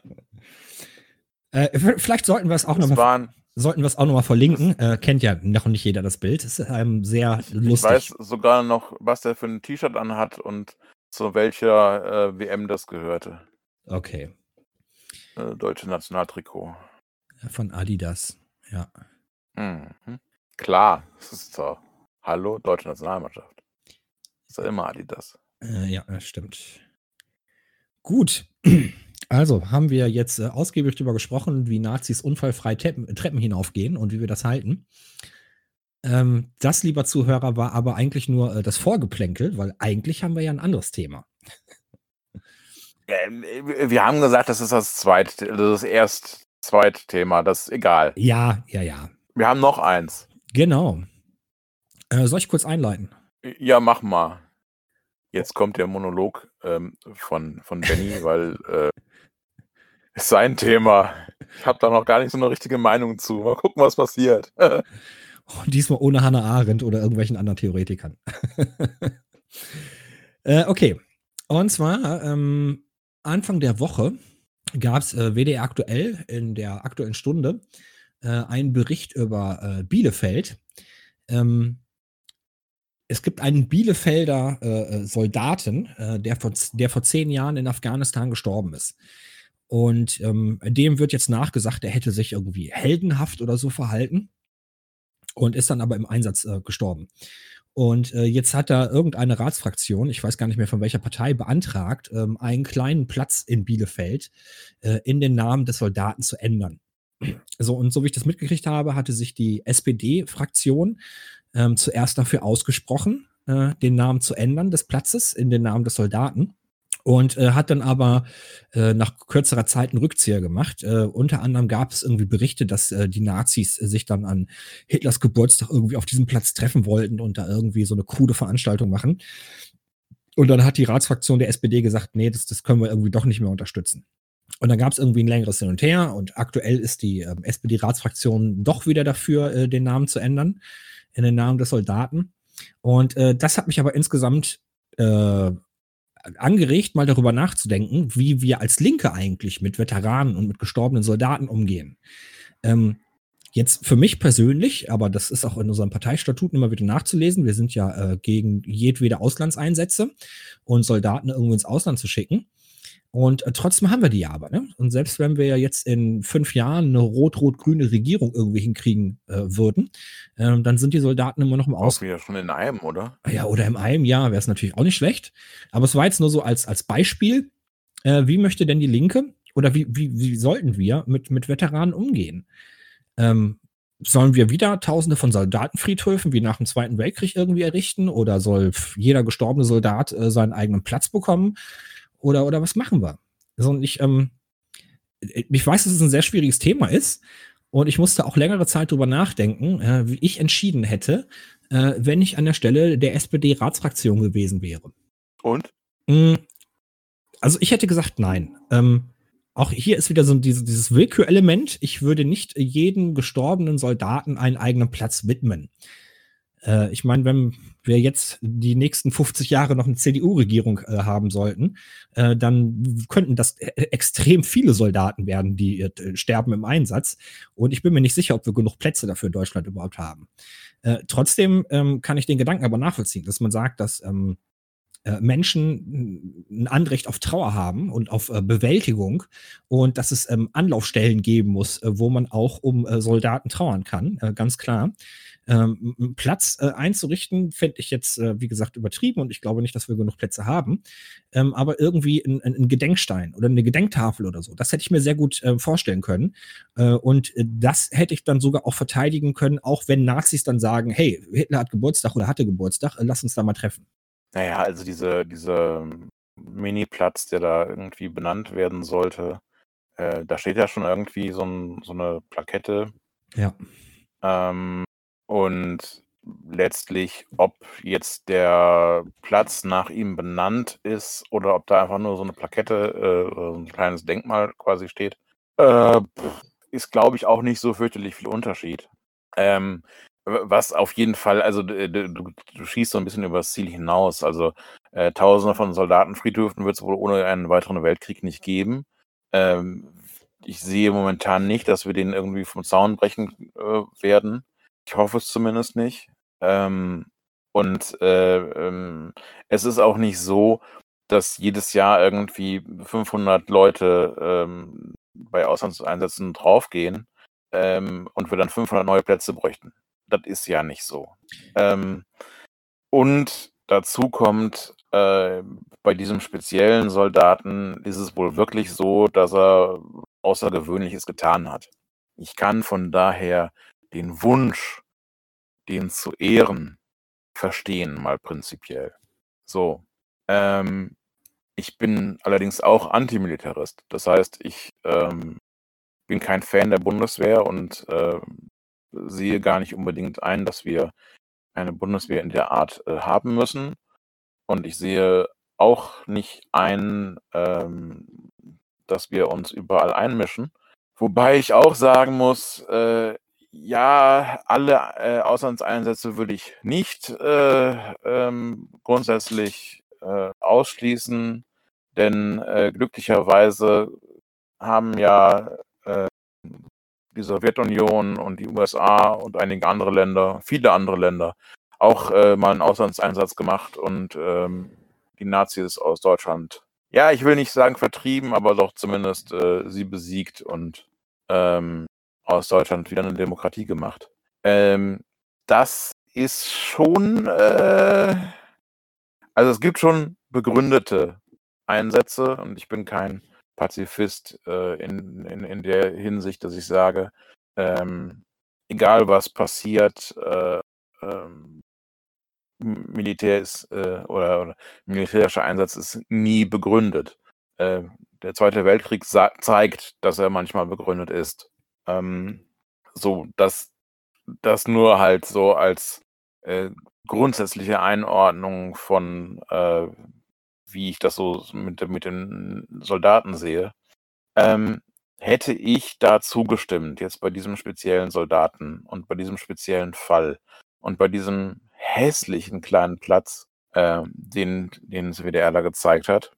äh, vielleicht sollten wir es auch nochmal sollten wir es auch noch mal verlinken. Äh, kennt ja noch nicht jeder das Bild. Ist ähm, sehr ich lustig. weiß sogar noch, was der für ein T-Shirt anhat und zu welcher äh, WM das gehörte. Okay. Äh, deutsche Nationaltrikot. Von Adidas. Ja. Mhm. Klar, das ist doch. Hallo, deutsche Nationalmannschaft. Ist ja immer Adidas. Äh, ja, das stimmt. Gut. (clears throat) Also haben wir jetzt äh, ausgiebig darüber gesprochen, wie Nazis unfallfrei Treppen, Treppen hinaufgehen und wie wir das halten. Ähm, das, lieber Zuhörer, war aber eigentlich nur äh, das Vorgeplänkel, weil eigentlich haben wir ja ein anderes Thema. Ähm, wir haben gesagt, das ist das zweite, das ist erst Zweitthema, das ist egal. Ja, ja, ja. Wir haben noch eins. Genau. Äh, soll ich kurz einleiten? Ja, mach mal. Jetzt kommt der Monolog ähm, von, von Benny, weil äh, ist sein Thema. Ich habe da noch gar nicht so eine richtige Meinung zu. Mal gucken, was passiert. (laughs) Oh, diesmal ohne Hannah Arendt oder irgendwelchen anderen Theoretikern. (laughs) äh, okay. Und zwar ähm, Anfang der Woche gab es äh, WDR aktuell in der aktuellen Stunde äh, einen Bericht über äh, Bielefeld. Ähm, es gibt einen Bielefelder äh, äh, Soldaten, der, vor, der vor zehn Jahren in Afghanistan gestorben ist. Und ähm, dem wird jetzt nachgesagt, er hätte sich irgendwie heldenhaft oder so verhalten und ist dann aber im Einsatz äh, gestorben. Und äh, jetzt hat da irgendeine Ratsfraktion, ich weiß gar nicht mehr von welcher Partei, beantragt, ähm, einen kleinen Platz in Bielefeld äh, in den Namen des Soldaten zu ändern. So, und so wie ich das mitgekriegt habe, hatte sich die SPD-Fraktion ähm, zuerst dafür ausgesprochen, äh, den Namen zu ändern des Platzes in den Namen des Soldaten. Und äh, hat dann aber äh, nach kürzerer Zeit einen Rückzieher gemacht. Äh, unter anderem gab es irgendwie Berichte, dass äh, die Nazis äh, sich dann an Hitlers Geburtstag irgendwie auf diesem Platz treffen wollten und da irgendwie so eine krude Veranstaltung machen. Und dann hat die Ratsfraktion der SPD gesagt, nee, das, das können wir irgendwie doch nicht mehr unterstützen. Und dann gab es irgendwie ein längeres Hin und Her und aktuell ist die ähm, SPD-Ratsfraktion doch wieder dafür, äh, den Namen zu ändern, in den Namen des Soldaten. Und äh, das hat mich aber insgesamt äh, angeregt, mal darüber nachzudenken, wie wir als Linke eigentlich mit Veteranen und mit gestorbenen Soldaten umgehen. Ähm, jetzt für mich persönlich, aber das ist auch in unserem Parteistatuten immer wieder nachzulesen, wir sind ja äh, gegen jedwede Auslandseinsätze und Soldaten irgendwo ins Ausland zu schicken. Und äh, trotzdem haben wir die ja aber. Ne? Und selbst wenn wir ja jetzt in fünf Jahren eine rot-rot-grüne Regierung irgendwie hinkriegen äh, würden, ähm, dann sind die Soldaten immer noch im Ausland. wieder schon in einem, oder? Ja, oder in einem Jahr wäre es natürlich auch nicht schlecht. Aber es war jetzt nur so als, als Beispiel, äh, wie möchte denn die Linke oder wie, wie, wie sollten wir mit, mit Veteranen umgehen? Ähm, sollen wir wieder tausende von Soldatenfriedhöfen wie nach dem Zweiten Weltkrieg irgendwie errichten? Oder soll jeder gestorbene Soldat äh, seinen eigenen Platz bekommen? Oder, oder was machen wir? Also ich, ähm, ich weiß, dass es ein sehr schwieriges Thema ist. Und ich musste auch längere Zeit drüber nachdenken, äh, wie ich entschieden hätte, äh, wenn ich an der Stelle der SPD-Ratsfraktion gewesen wäre. Und? Mm, Also ich hätte gesagt, nein. Ähm, auch hier ist wieder so dieses, dieses Willkürelement. Ich würde nicht jedem gestorbenen Soldaten einen eigenen Platz widmen. Äh, ich meine, wenn wir jetzt die nächsten 50 Jahre noch eine CDU-Regierung äh, haben sollten, äh, dann könnten das e extrem viele Soldaten werden, die äh, sterben im Einsatz. Und ich bin mir nicht sicher, ob wir genug Plätze dafür in Deutschland überhaupt haben. Äh, trotzdem ähm, kann ich den Gedanken aber nachvollziehen, dass man sagt, dass ähm, äh, Menschen ein Anrecht auf Trauer haben und auf äh, Bewältigung und dass es ähm, Anlaufstellen geben muss, äh, wo man auch um äh, Soldaten trauern kann, ganz klar. Ähm, Platz äh, einzurichten, fände ich jetzt, wie gesagt, übertrieben und ich glaube nicht, dass wir genug Plätze haben. Ähm, aber irgendwie ein, ein, Gedenkstein oder eine Gedenktafel oder so, das hätte ich mir sehr gut vorstellen können. und das hätte ich dann sogar auch verteidigen können, auch wenn Nazis dann sagen, hey, Hitler hat Geburtstag oder hatte Geburtstag, lass uns da mal treffen. Naja, also diese diese Mini-Platz, der da irgendwie benannt werden sollte, äh, da steht ja schon irgendwie so 'n so 'ne Plakette. Ja. Ähm, und letztlich, ob jetzt der Platz nach ihm benannt ist oder ob da einfach nur so 'ne Plakette, äh, so 'n kleines Denkmal quasi steht, äh, ist, glaube ich, auch nicht so fürchterlich viel Unterschied. Ähm, was auf jeden Fall, also du, du, schießt so ein bisschen über das Ziel hinaus. Also äh, Tausende von Soldatenfriedhöfen wird es wohl ohne einen weiteren Weltkrieg nicht geben. Ähm, ich sehe momentan nicht, dass wir den irgendwie vom Zaun brechen äh, werden. Ich hoffe es zumindest nicht. Ähm, und äh, ähm, es ist auch nicht so, dass jedes Jahr irgendwie 500 Leute ähm, bei Auslandseinsätzen draufgehen ähm, und wir dann 500 neue Plätze bräuchten das ist ja nicht so. Ähm, und dazu kommt, äh, bei diesem speziellen Soldaten ist es wohl wirklich so, dass er Außergewöhnliches getan hat. Ich kann von daher den Wunsch, den zu ehren, verstehen, mal prinzipiell. So. Ähm, ich bin allerdings auch Antimilitarist. Das heißt, ich ähm, bin kein Fan der Bundeswehr und äh, sehe gar nicht unbedingt ein, dass wir eine Bundeswehr in der Art äh, haben müssen. Und ich sehe auch nicht ein, ähm, dass wir uns überall einmischen. Wobei ich auch sagen muss, äh, ja, alle äh, Auslandseinsätze würde ich nicht äh, ähm, grundsätzlich äh, ausschließen, denn äh, glücklicherweise haben ja äh, die Sowjetunion und die USA und einige andere Länder, viele andere Länder, auch äh, mal einen Auslandseinsatz gemacht und ähm, die Nazis aus Deutschland, ja, ich will nicht sagen vertrieben, aber doch zumindest sie besiegt und ähm, aus Deutschland wieder eine Demokratie gemacht. Ähm, das ist schon, äh, also es gibt schon begründete Einsätze und ich bin kein Pazifist äh, in, in, in der Hinsicht, dass ich sage, ähm, egal was passiert, äh, ähm, Militär ist äh, oder, oder, militärischer Einsatz ist nie begründet. Äh, der Zweite Weltkrieg zeigt, dass er manchmal begründet ist. Ähm, so, dass das nur halt so als äh, grundsätzliche Einordnung von äh, wie ich das so mit, mit den Soldaten sehe, ähm, hätte ich da zugestimmt, jetzt bei diesem speziellen Soldaten und bei diesem speziellen Fall und bei diesem hässlichen kleinen Platz, äh, den, den das WDR da gezeigt hat.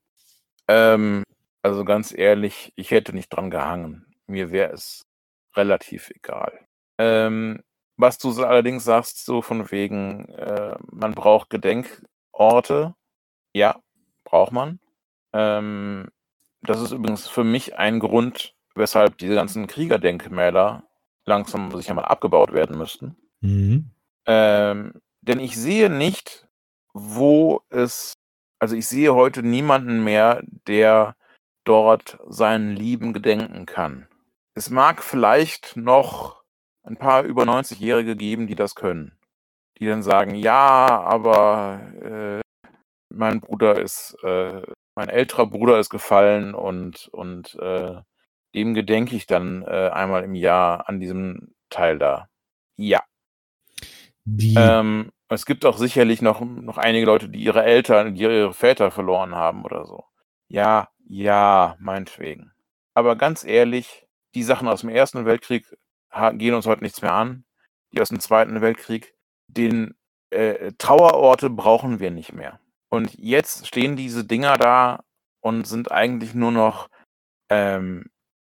Ähm, also ganz ehrlich, ich hätte nicht dran gehangen. Mir wäre es relativ egal. Ähm, was du allerdings sagst, so von wegen, äh, man braucht Gedenkorte. Ja, braucht man. Ähm, das ist übrigens für mich ein Grund, weshalb diese ganzen Kriegerdenkmäler langsam sich einmal abgebaut werden müssten. Mhm. Ähm, denn ich sehe nicht, wo es, also ich sehe heute niemanden mehr, der dort seinen Lieben gedenken kann. Es mag vielleicht noch ein paar über 90-Jährige geben, die das können. Die dann sagen, ja, aber äh, mein Bruder ist, äh, mein älterer Bruder ist gefallen und, und äh, dem gedenke ich dann äh, einmal im Jahr an diesem Teil da. Ja. Ähm, es gibt auch sicherlich noch, noch einige Leute, die ihre Eltern, die ihre Väter verloren haben oder so. Ja, ja, meinetwegen. Aber ganz ehrlich, die Sachen aus dem Ersten Weltkrieg gehen uns heute nichts mehr an. Die aus dem Zweiten Weltkrieg, den äh, Trauerorte brauchen wir nicht mehr. Und jetzt stehen diese Dinger da und sind eigentlich nur noch ähm,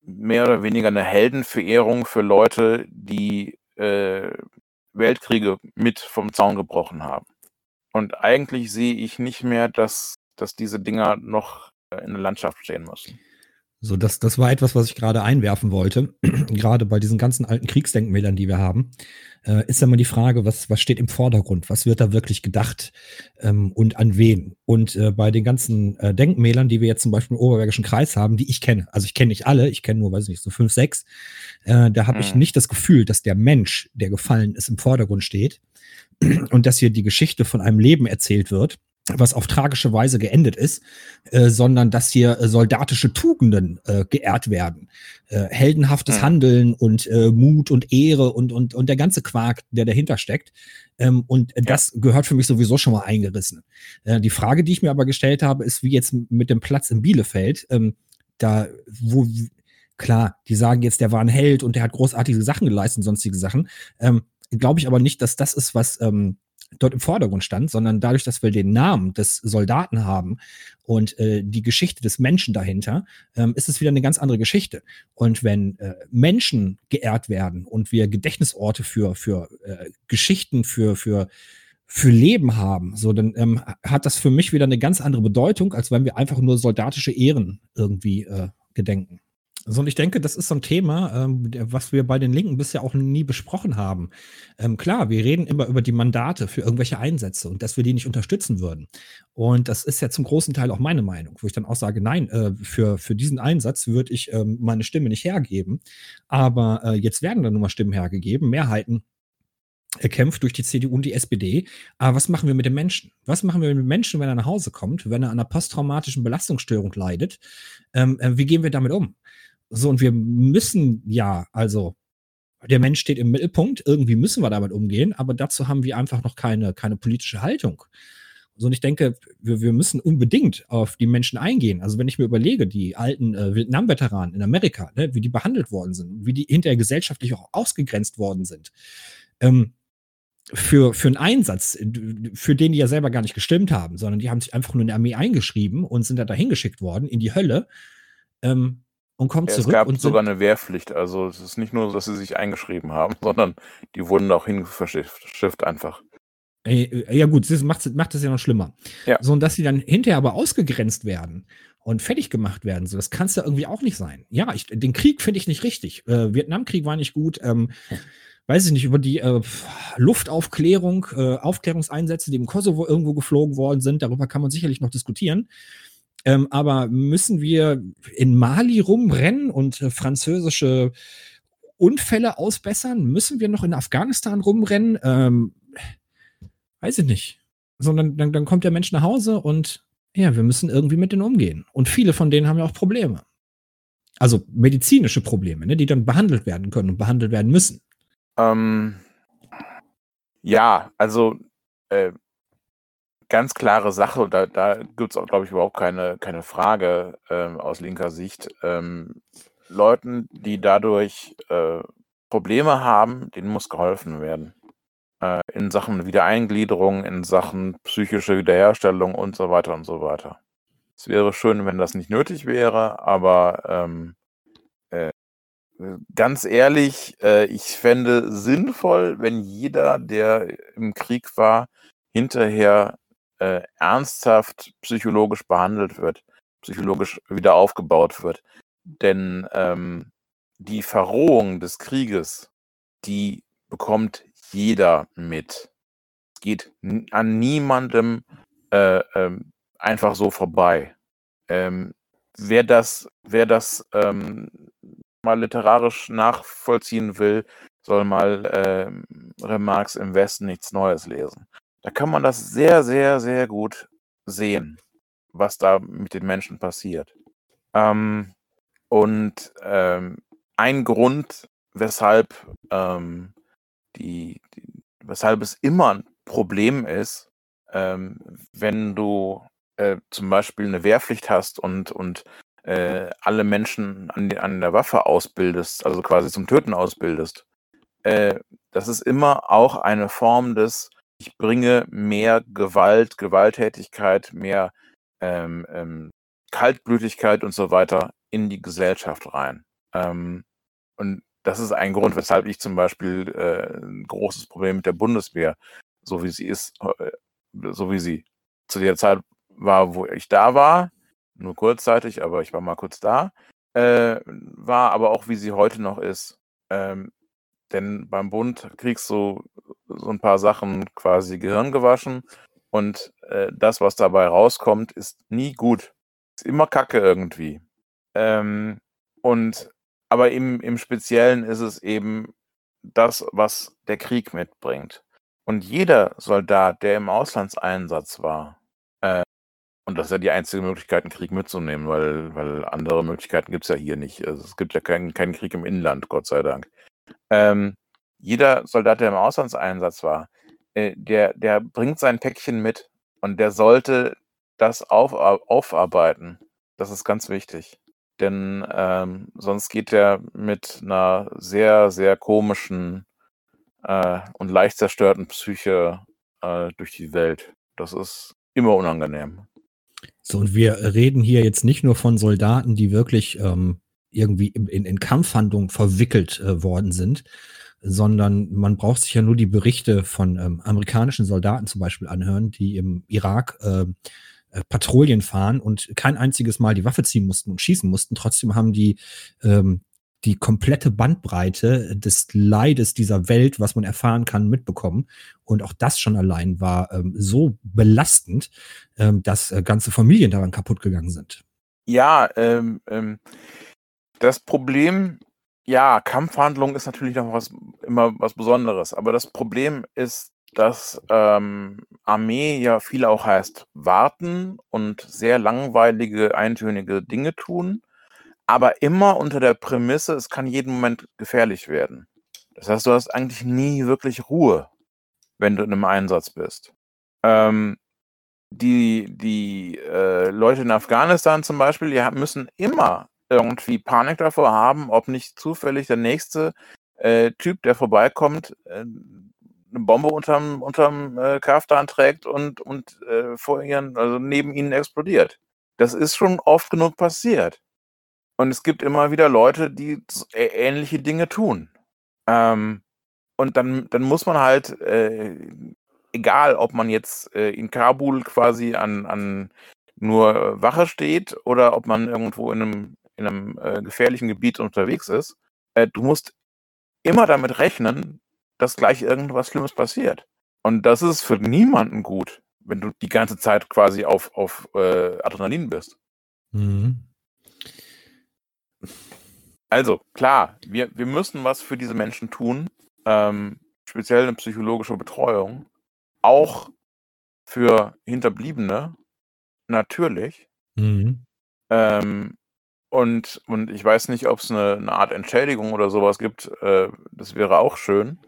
mehr oder weniger eine Heldenverehrung für Leute, die äh, Weltkriege mit vom Zaun gebrochen haben. Und eigentlich sehe ich nicht mehr, dass, dass diese Dinger noch äh, in der Landschaft stehen müssen. So, das, das war etwas, was ich gerade einwerfen wollte. (clears throat) gerade bei diesen ganzen alten Kriegsdenkmälern, die wir haben, äh, ist ja immer die Frage, was, was steht im Vordergrund? Was wird da wirklich gedacht ähm, und an wen? Und äh, bei den ganzen äh, Denkmälern, die wir jetzt zum Beispiel im Oberbergischen Kreis haben, die ich kenne, also ich kenne nicht alle, ich kenne nur, weiß ich nicht, so fünf, sechs, äh, da habe mhm. ich nicht das Gefühl, dass der Mensch, der gefallen ist, im Vordergrund steht (clears throat) und dass hier die Geschichte von einem Leben erzählt wird was auf tragische Weise geendet ist, äh, sondern dass hier äh, soldatische Tugenden äh, geehrt werden. Äh, heldenhaftes mhm. Handeln und äh, Mut und Ehre und, und, und der ganze Quark, der dahinter steckt. Ähm, und ja. das gehört für mich sowieso schon mal eingerissen. Äh, die Frage, die ich mir aber gestellt habe, ist, wie jetzt mit dem Platz in Bielefeld, ähm, da, wo, klar, die sagen jetzt, der war ein Held und der hat großartige Sachen geleistet und sonstige Sachen. Ähm, Glaube ich aber nicht, dass das ist, was ähm, dort im Vordergrund stand, sondern dadurch, dass wir den Namen des Soldaten haben und äh, die Geschichte des Menschen dahinter, ähm, ist es wieder eine ganz andere Geschichte. Und wenn äh, Menschen geehrt werden und wir Gedächtnisorte für, für äh, Geschichten, für, für, für Leben haben, so dann ähm, hat das für mich wieder eine ganz andere Bedeutung, als wenn wir einfach nur soldatische Ehren irgendwie äh, gedenken. So, und ich denke, das ist so ein Thema, ähm, was wir bei den Linken bisher auch nie besprochen haben. Ähm, klar, wir reden immer über die Mandate für irgendwelche Einsätze und dass wir die nicht unterstützen würden. Und das ist ja zum großen Teil auch meine Meinung, wo ich dann auch sage, nein, äh, für, für diesen Einsatz würde ich ähm, meine Stimme nicht hergeben. Aber äh, jetzt werden dann nun mal Stimmen hergegeben, Mehrheiten erkämpft durch die CDU und die SPD. Aber was machen wir mit dem Menschen? Was machen wir mit dem Menschen, wenn er nach Hause kommt, wenn er an einer posttraumatischen Belastungsstörung leidet? Ähm, äh, wie gehen wir damit um? So, und wir müssen ja, also, der Mensch steht im Mittelpunkt, irgendwie müssen wir damit umgehen, aber dazu haben wir einfach noch keine, keine politische Haltung. So, und ich denke, wir, wir müssen unbedingt auf die Menschen eingehen. Also, wenn ich mir überlege, die alten äh, Vietnam-Veteranen in Amerika, ne, wie die behandelt worden sind, wie die hinterher gesellschaftlich auch ausgegrenzt worden sind, ähm, für, für einen Einsatz, für den die ja selber gar nicht gestimmt haben, sondern die haben sich einfach nur in der Armee eingeschrieben und sind da dahin geschickt worden in die Hölle. Ähm, und kommt ja, zurück. Es gab und sogar eine Wehrpflicht. Also es ist nicht nur, dass sie sich eingeschrieben haben, (laughs) sondern die wurden auch hingeschifft einfach. Äh, ja gut, das macht, macht es ja noch schlimmer. Ja. So, und dass sie dann hinterher aber ausgegrenzt werden und fertig gemacht werden, so das kann es ja irgendwie auch nicht sein. Ja, ich, den Krieg finde ich nicht richtig. Äh, Vietnamkrieg war nicht gut. Ähm, weiß ich nicht, über die äh, Luftaufklärung, äh, Aufklärungseinsätze, die im Kosovo irgendwo geflogen worden sind, darüber kann man sicherlich noch diskutieren. Ähm, aber müssen wir in Mali rumrennen und äh, französische Unfälle ausbessern? Müssen wir noch in Afghanistan rumrennen? Ähm, weiß ich nicht. Sondern dann, dann kommt der Mensch nach Hause und ja, wir müssen irgendwie mit denen umgehen. Und viele von denen haben ja auch Probleme. Also medizinische Probleme, ne, die dann behandelt werden können und behandelt werden müssen. Ähm, ja, also äh, ganz klare Sache, da, da gibt es auch, glaube ich, überhaupt keine, keine Frage ähm, aus linker Sicht. Ähm, Leuten, die dadurch äh, Probleme haben, denen muss geholfen werden. Äh, in Sachen Wiedereingliederung, in Sachen psychische Wiederherstellung und so weiter und so weiter. Es wäre schön, wenn das nicht nötig wäre, aber ähm, äh, ganz ehrlich, äh, ich fände sinnvoll, wenn jeder, der im Krieg war, hinterher äh, ernsthaft psychologisch behandelt wird, psychologisch wieder aufgebaut wird. Denn ähm, die Verrohung des Krieges, die bekommt jeder mit. Es geht an niemandem äh, ähm, einfach so vorbei. Ähm, wer das, wer das ähm, mal literarisch nachvollziehen will, soll mal äh, Remarques im Westen nichts Neues lesen. Da kann man das sehr, sehr, sehr gut sehen, was da mit den Menschen passiert. Ähm, und ähm, ein Grund, weshalb, ähm, die, die, weshalb es immer ein Problem ist, ähm, wenn du äh, zum Beispiel eine Wehrpflicht hast und, und äh, alle Menschen an, die, an der Waffe ausbildest, also quasi zum Töten ausbildest, äh, das ist immer auch eine Form des ich bringe mehr Gewalt, Gewalttätigkeit, mehr ähm, ähm, Kaltblütigkeit und so weiter in die Gesellschaft rein. Ähm, und das ist ein Grund, weshalb ich zum Beispiel äh, ein großes Problem mit der Bundeswehr, so wie sie ist, äh, so wie sie zu der Zeit war, wo ich da war, nur kurzzeitig, aber ich war mal kurz da, äh, war, aber auch wie sie heute noch ist. Ähm, denn beim Bund kriegst du so ein paar Sachen quasi Gehirn gewaschen und äh, das, was dabei rauskommt, ist nie gut. Ist immer Kacke irgendwie. Ähm, und aber im, im Speziellen ist es eben das, was der Krieg mitbringt. Und jeder Soldat, der im Auslandseinsatz war, äh, und das ist ja die einzige Möglichkeit, einen Krieg mitzunehmen, weil, weil andere Möglichkeiten gibt es ja hier nicht. Also es gibt ja keinen, keinen Krieg im Inland, Gott sei Dank. Ähm, jeder Soldat, der im Auslandseinsatz war, äh, der, der bringt sein Päckchen mit und der sollte das auf, aufarbeiten. Das ist ganz wichtig. Denn ähm, sonst geht er mit einer sehr, sehr komischen äh, und leicht zerstörten Psyche äh, durch die Welt. Das ist immer unangenehm. So, und wir reden hier jetzt nicht nur von Soldaten, die wirklich ähm, irgendwie in, in, in Kampfhandlungen verwickelt äh, worden sind, sondern man braucht sich ja nur die Berichte von ähm, amerikanischen Soldaten zum Beispiel anhören, die im Irak äh, äh, Patrouillen fahren und kein einziges Mal die Waffe ziehen mussten und schießen mussten. Trotzdem haben die ähm, die komplette Bandbreite des Leides dieser Welt, was man erfahren kann, mitbekommen. Und auch das schon allein war ähm, so belastend, ähm, dass äh, ganze Familien daran kaputt gegangen sind. Ja, ähm, ähm, das Problem ja, Kampfhandlung ist natürlich noch was immer was Besonderes, aber das Problem ist, dass, ähm, Armee ja viel auch heißt warten und sehr langweilige, eintönige Dinge tun, aber immer unter der Prämisse, es kann jeden Moment gefährlich werden. Das heißt, du hast eigentlich nie wirklich Ruhe, wenn du in einem Einsatz bist. Ähm, die die, äh, Leute in Afghanistan zum Beispiel, die müssen immer irgendwie Panik davor haben, ob nicht zufällig der nächste äh, Typ, der vorbeikommt, äh, eine Bombe unterm, unterm äh, Kaftan trägt und, und äh, vor ihren, also neben ihnen explodiert. Das ist schon oft genug passiert. Und es gibt immer wieder Leute, die ähnliche Dinge tun. Ähm, und dann, dann muss man halt, äh, egal ob man jetzt äh, in Kabul quasi an, an nur Wache steht oder ob man irgendwo in einem in einem äh, gefährlichen Gebiet unterwegs ist, äh, du musst immer damit rechnen, dass gleich irgendwas Schlimmes passiert. Und das ist für niemanden gut, wenn du die ganze Zeit quasi auf, auf äh, Adrenalin bist. Mhm. Also, klar, wir, wir müssen was für diese Menschen tun, ähm, speziell eine psychologische Betreuung, auch für Hinterbliebene, natürlich. Mhm. Ähm, und, und ich weiß nicht, ob es eine, eine Art Entschädigung oder sowas gibt. Äh, das wäre auch schön.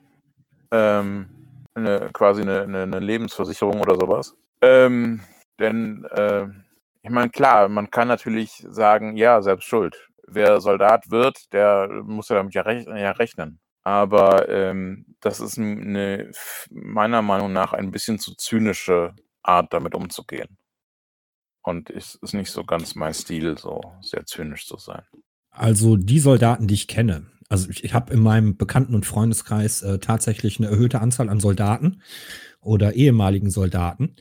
Ähm, eine, quasi eine, eine, Lebensversicherung oder sowas. Ähm, denn äh, ich meine, klar, man kann natürlich sagen, ja, selbst schuld. Wer Soldat wird, der muss ja damit ja, rech ja rechnen. Aber ähm, das ist eine, meiner Meinung nach ein bisschen zu zynische Art, damit umzugehen. Und es ist nicht so ganz mein Stil, so sehr zynisch zu sein. Also die Soldaten, die ich kenne, also ich, ich habe in meinem Bekannten- und Freundeskreis äh, tatsächlich eine erhöhte Anzahl an Soldaten oder ehemaligen Soldaten.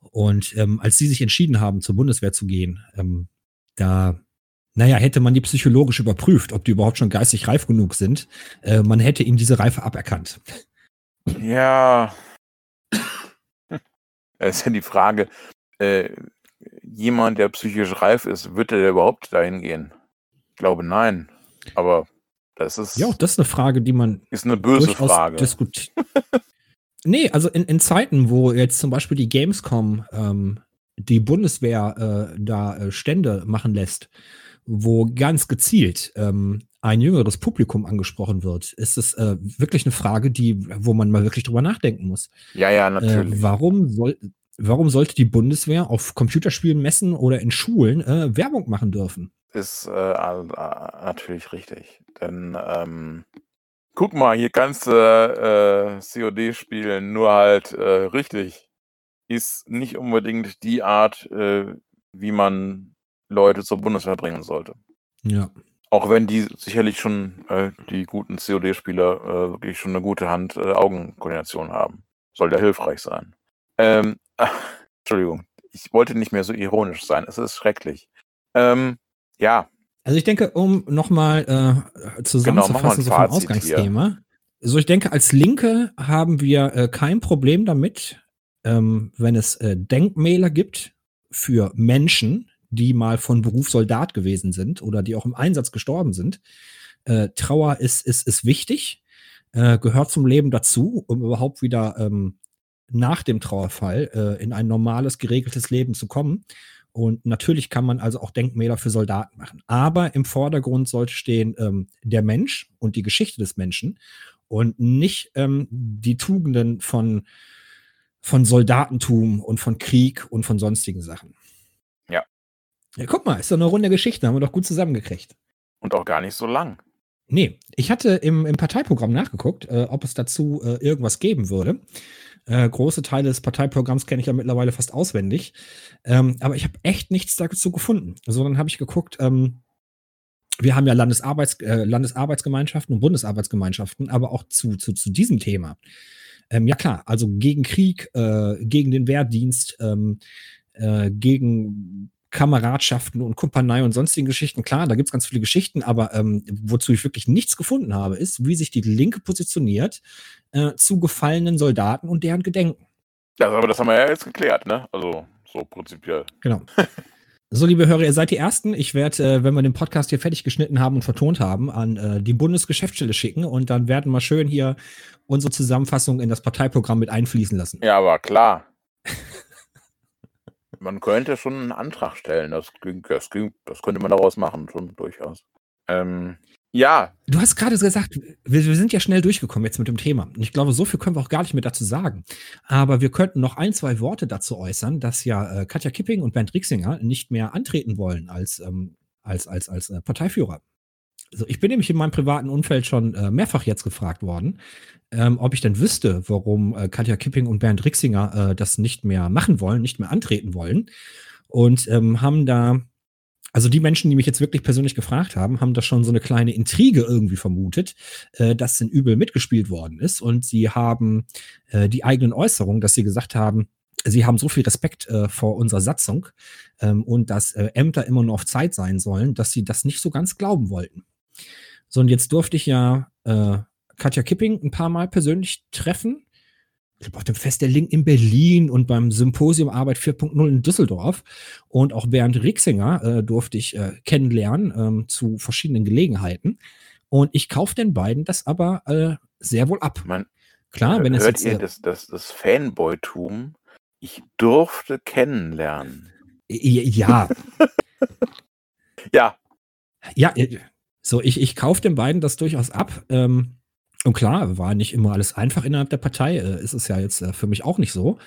Und ähm, als sie sich entschieden haben, zur Bundeswehr zu gehen, ähm, da, naja, hätte man die psychologisch überprüft, ob die überhaupt schon geistig reif genug sind. Äh, man hätte ihnen diese Reife aberkannt. Ja. (laughs) Das ist ja die Frage, äh, jemand, der psychisch reif ist, wird er überhaupt dahin gehen? Ich glaube nein. Aber das ist. Ja, auch das ist eine Frage, die man. Ist eine böse Frage. Diskutiert. (laughs) nee, also in, in Zeiten, wo jetzt zum Beispiel die Gamescom ähm, die Bundeswehr äh, da äh, Stände machen lässt, wo ganz gezielt ähm, ein jüngeres Publikum angesprochen wird, ist es äh, wirklich eine Frage, die, wo man mal wirklich drüber nachdenken muss. Ja, ja, natürlich. Äh, warum soll, warum sollte die Bundeswehr auf Computerspielen messen oder in Schulen äh, Werbung machen dürfen? Ist äh, natürlich richtig. Denn ähm, guck mal, hier kannst du äh, COD spielen, nur halt äh, richtig. Ist nicht unbedingt die Art, äh, wie man Leute zur Bundeswehr bringen sollte. Ja. Auch wenn die sicherlich schon, äh, die guten COD-Spieler, wirklich schon eine gute Hand-Augen-Koordination haben. Soll ja hilfreich sein. Ähm, (laughs) Entschuldigung, ich wollte nicht mehr so ironisch sein. Es ist schrecklich. Ähm, ja, Also ich denke, um nochmal äh, zusammenzufassen, ein so vom Ausgangsthema. So, ich denke, als Linke haben wir äh, kein Problem damit, ähm, wenn es äh, Denkmäler gibt für Menschen, die mal von Beruf Soldat gewesen sind oder die auch im Einsatz gestorben sind. Äh, Trauer ist, ist, ist wichtig, äh, gehört zum Leben dazu, um überhaupt wieder ähm, nach dem Trauerfall äh, in ein normales, geregeltes Leben zu kommen. Und natürlich kann man also auch Denkmäler für Soldaten machen. Aber im Vordergrund sollte stehen ähm, der Mensch und die Geschichte des Menschen und nicht ähm, die Tugenden von, von Soldatentum und von Krieg und von sonstigen Sachen. Ja. Ja, guck mal, ist doch eine runde Geschichte, haben wir doch gut zusammengekriegt. und auch gar nicht so lang. Nee, ich hatte im, im Parteiprogramm nachgeguckt, äh, ob es dazu äh, irgendwas geben würde. Äh, große Teile des Parteiprogramms kenne ich ja mittlerweile fast auswendig. Ähm, aber ich habe echt nichts dazu gefunden. Dann habe ich geguckt, ähm, wir haben ja Landesarbeits, äh, Landesarbeitsgemeinschaften und Bundesarbeitsgemeinschaften, aber auch zu, zu, zu diesem Thema. Ähm, ja klar, also gegen Krieg, äh, gegen den Wehrdienst, ähm, äh, gegen Kameradschaften und Kumpanei und sonstigen Geschichten. Klar, da gibt es ganz viele Geschichten, aber ähm, wozu ich wirklich nichts gefunden habe, ist, wie sich die Linke positioniert äh, zu gefallenen Soldaten und deren Gedenken. Das, aber das haben wir ja jetzt geklärt, ne? Also so prinzipiell. Genau. (laughs) So, liebe Hörer, ihr seid die Ersten. Ich werde, äh, wenn wir den Podcast hier fertig geschnitten haben und vertont haben, an äh, die Bundesgeschäftsstelle schicken und dann werden wir schön hier unsere Zusammenfassung in das Parteiprogramm mit einfließen lassen. Ja, aber klar. Man könnte schon einen Antrag stellen. Das, das, das könnte man daraus machen, schon durchaus. Ähm, ja, Du hast gerade gesagt, wir, wir sind ja schnell durchgekommen jetzt mit dem Thema. Und ich glaube, so viel können wir auch gar nicht mehr dazu sagen. Aber wir könnten noch ein, zwei Worte dazu äußern, dass ja äh, Katja Kipping und Bernd Rixinger nicht mehr antreten wollen als, ähm, als, als, als äh, Parteiführer. Also ich bin nämlich in meinem privaten Umfeld schon äh, mehrfach jetzt gefragt worden, ähm, ob ich denn wüsste, warum äh, Katja Kipping und Bernd Rixinger äh, das nicht mehr machen wollen, nicht mehr antreten wollen. Und ähm, haben da also die Menschen, die mich jetzt wirklich persönlich gefragt haben, haben da schon so eine kleine Intrige irgendwie vermutet, äh, dass denn übel mitgespielt worden ist. Und sie haben äh, die eigenen Äußerungen, dass sie gesagt haben, sie haben so viel Respekt äh, vor unserer Satzung ähm, und dass äh, Ämter immer nur auf Zeit sein sollen, dass sie das nicht so ganz glauben wollten. So, und jetzt durfte ich ja äh, Katja Kipping ein paar Mal persönlich treffen. Ich glaube, auf dem Fest der Link in Berlin und beim Symposium Arbeit 4.0 in Düsseldorf. Und auch Bernd Rixinger äh, durfte ich äh, kennenlernen ähm, zu verschiedenen Gelegenheiten. Und ich kaufe den beiden das aber äh, sehr wohl ab. man, Klar, wenn es hört jetzt. ihr Äh, das, das, das Fanboy-Tum? Ich durfte kennenlernen. ja, Ja, ja, äh, so, ich, ich kaufe den beiden das durchaus ab. Ähm, und klar, war nicht immer alles einfach innerhalb der Partei. Äh, ist es ja jetzt äh, für mich auch nicht so.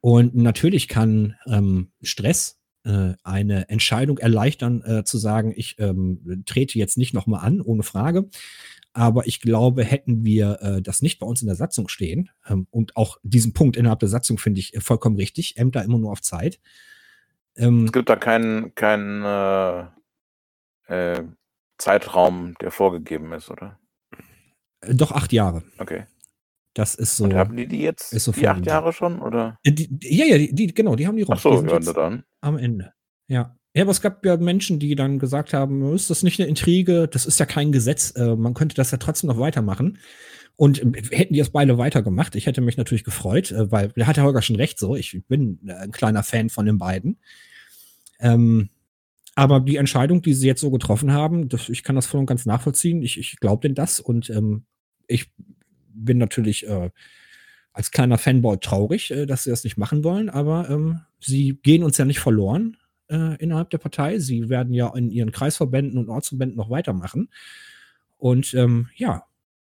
Und natürlich kann ähm, Stress äh, eine Entscheidung erleichtern, äh, zu sagen, ich ähm, trete jetzt nicht nochmal an, ohne Frage. Aber ich glaube, hätten wir äh, das nicht bei uns in der Satzung stehen, ähm, und auch diesen Punkt innerhalb der Satzung finde ich äh, vollkommen richtig, Ämter immer nur auf Zeit. Ähm, es gibt da keinen keinen Zeitraum, der vorgegeben ist, oder? doch acht Jahre. Okay. Das ist so. Und haben die die jetzt ist so die acht. Jahre schon, oder? Äh, Die, die, ja, ja, die, die, genau, die haben die rum. Ach so, die sind dann. am Ende. Ja. Ja, aber es gab ja Menschen, die dann gesagt haben, ist das nicht eine Intrige? Das ist ja kein Gesetz. Äh, man könnte das ja trotzdem noch weitermachen. Und äh, hätten die es beide weitergemacht, ich hätte mich natürlich gefreut, äh, weil da hat der Holger schon recht so. Ich bin äh, ein kleiner Fan von den beiden. Ähm, aber die Entscheidung, die sie jetzt so getroffen haben, das, ich kann das voll und ganz nachvollziehen. Ich, ich glaube denn das und ähm, ich bin natürlich äh, als kleiner Fanboy traurig, äh, dass sie das nicht machen wollen, aber ähm, sie gehen uns ja nicht verloren äh, innerhalb der Partei. Sie werden ja in ihren Kreisverbänden und Ortsverbänden noch weitermachen. Und ähm, ja,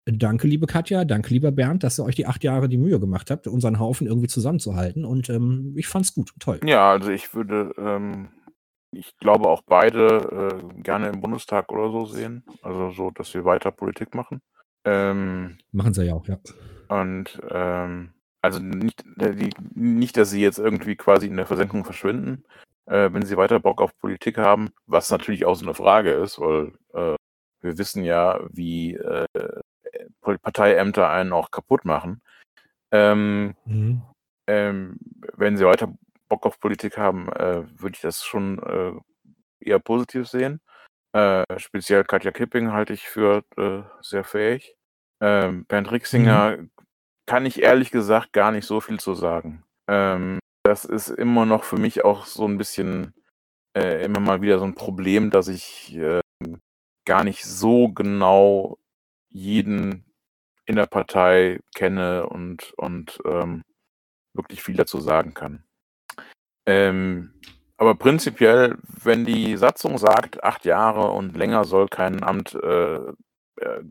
danke, liebe Katja, danke, lieber Bernd, dass ihr euch die acht Jahre die Mühe gemacht habt, unseren Haufen irgendwie zusammenzuhalten. Und ähm, ich fand's gut, toll. Ja, also ich würde, ähm, ich glaube auch beide äh, gerne im Bundestag oder so sehen. Also so, dass wir weiter Politik machen. Ähm, Machen sie ja auch, ja. und ähm, also nicht, äh, die, nicht, dass sie jetzt irgendwie quasi in der Versenkung verschwinden, äh, wenn sie weiter Bock auf Politik haben, was natürlich auch so eine Frage ist, weil äh, wir wissen ja, wie äh, Parteiämter einen auch kaputt machen. Ähm, Mhm. ähm, wenn sie weiter Bock auf Politik haben, äh, würde ich das schon äh, eher positiv sehen. Äh, speziell Katja Kipping halte ich für äh, sehr fähig. Ähm, Bernd Rixinger kann ich ehrlich gesagt gar nicht so viel zu sagen. Ähm, das ist immer noch für mich auch so ein bisschen äh, immer mal wieder so ein Problem, dass ich äh, gar nicht so genau jeden in der Partei kenne und, und ähm, wirklich viel dazu sagen kann. Ähm, aber prinzipiell, wenn die Satzung sagt, acht Jahre und länger soll kein Amt äh, äh,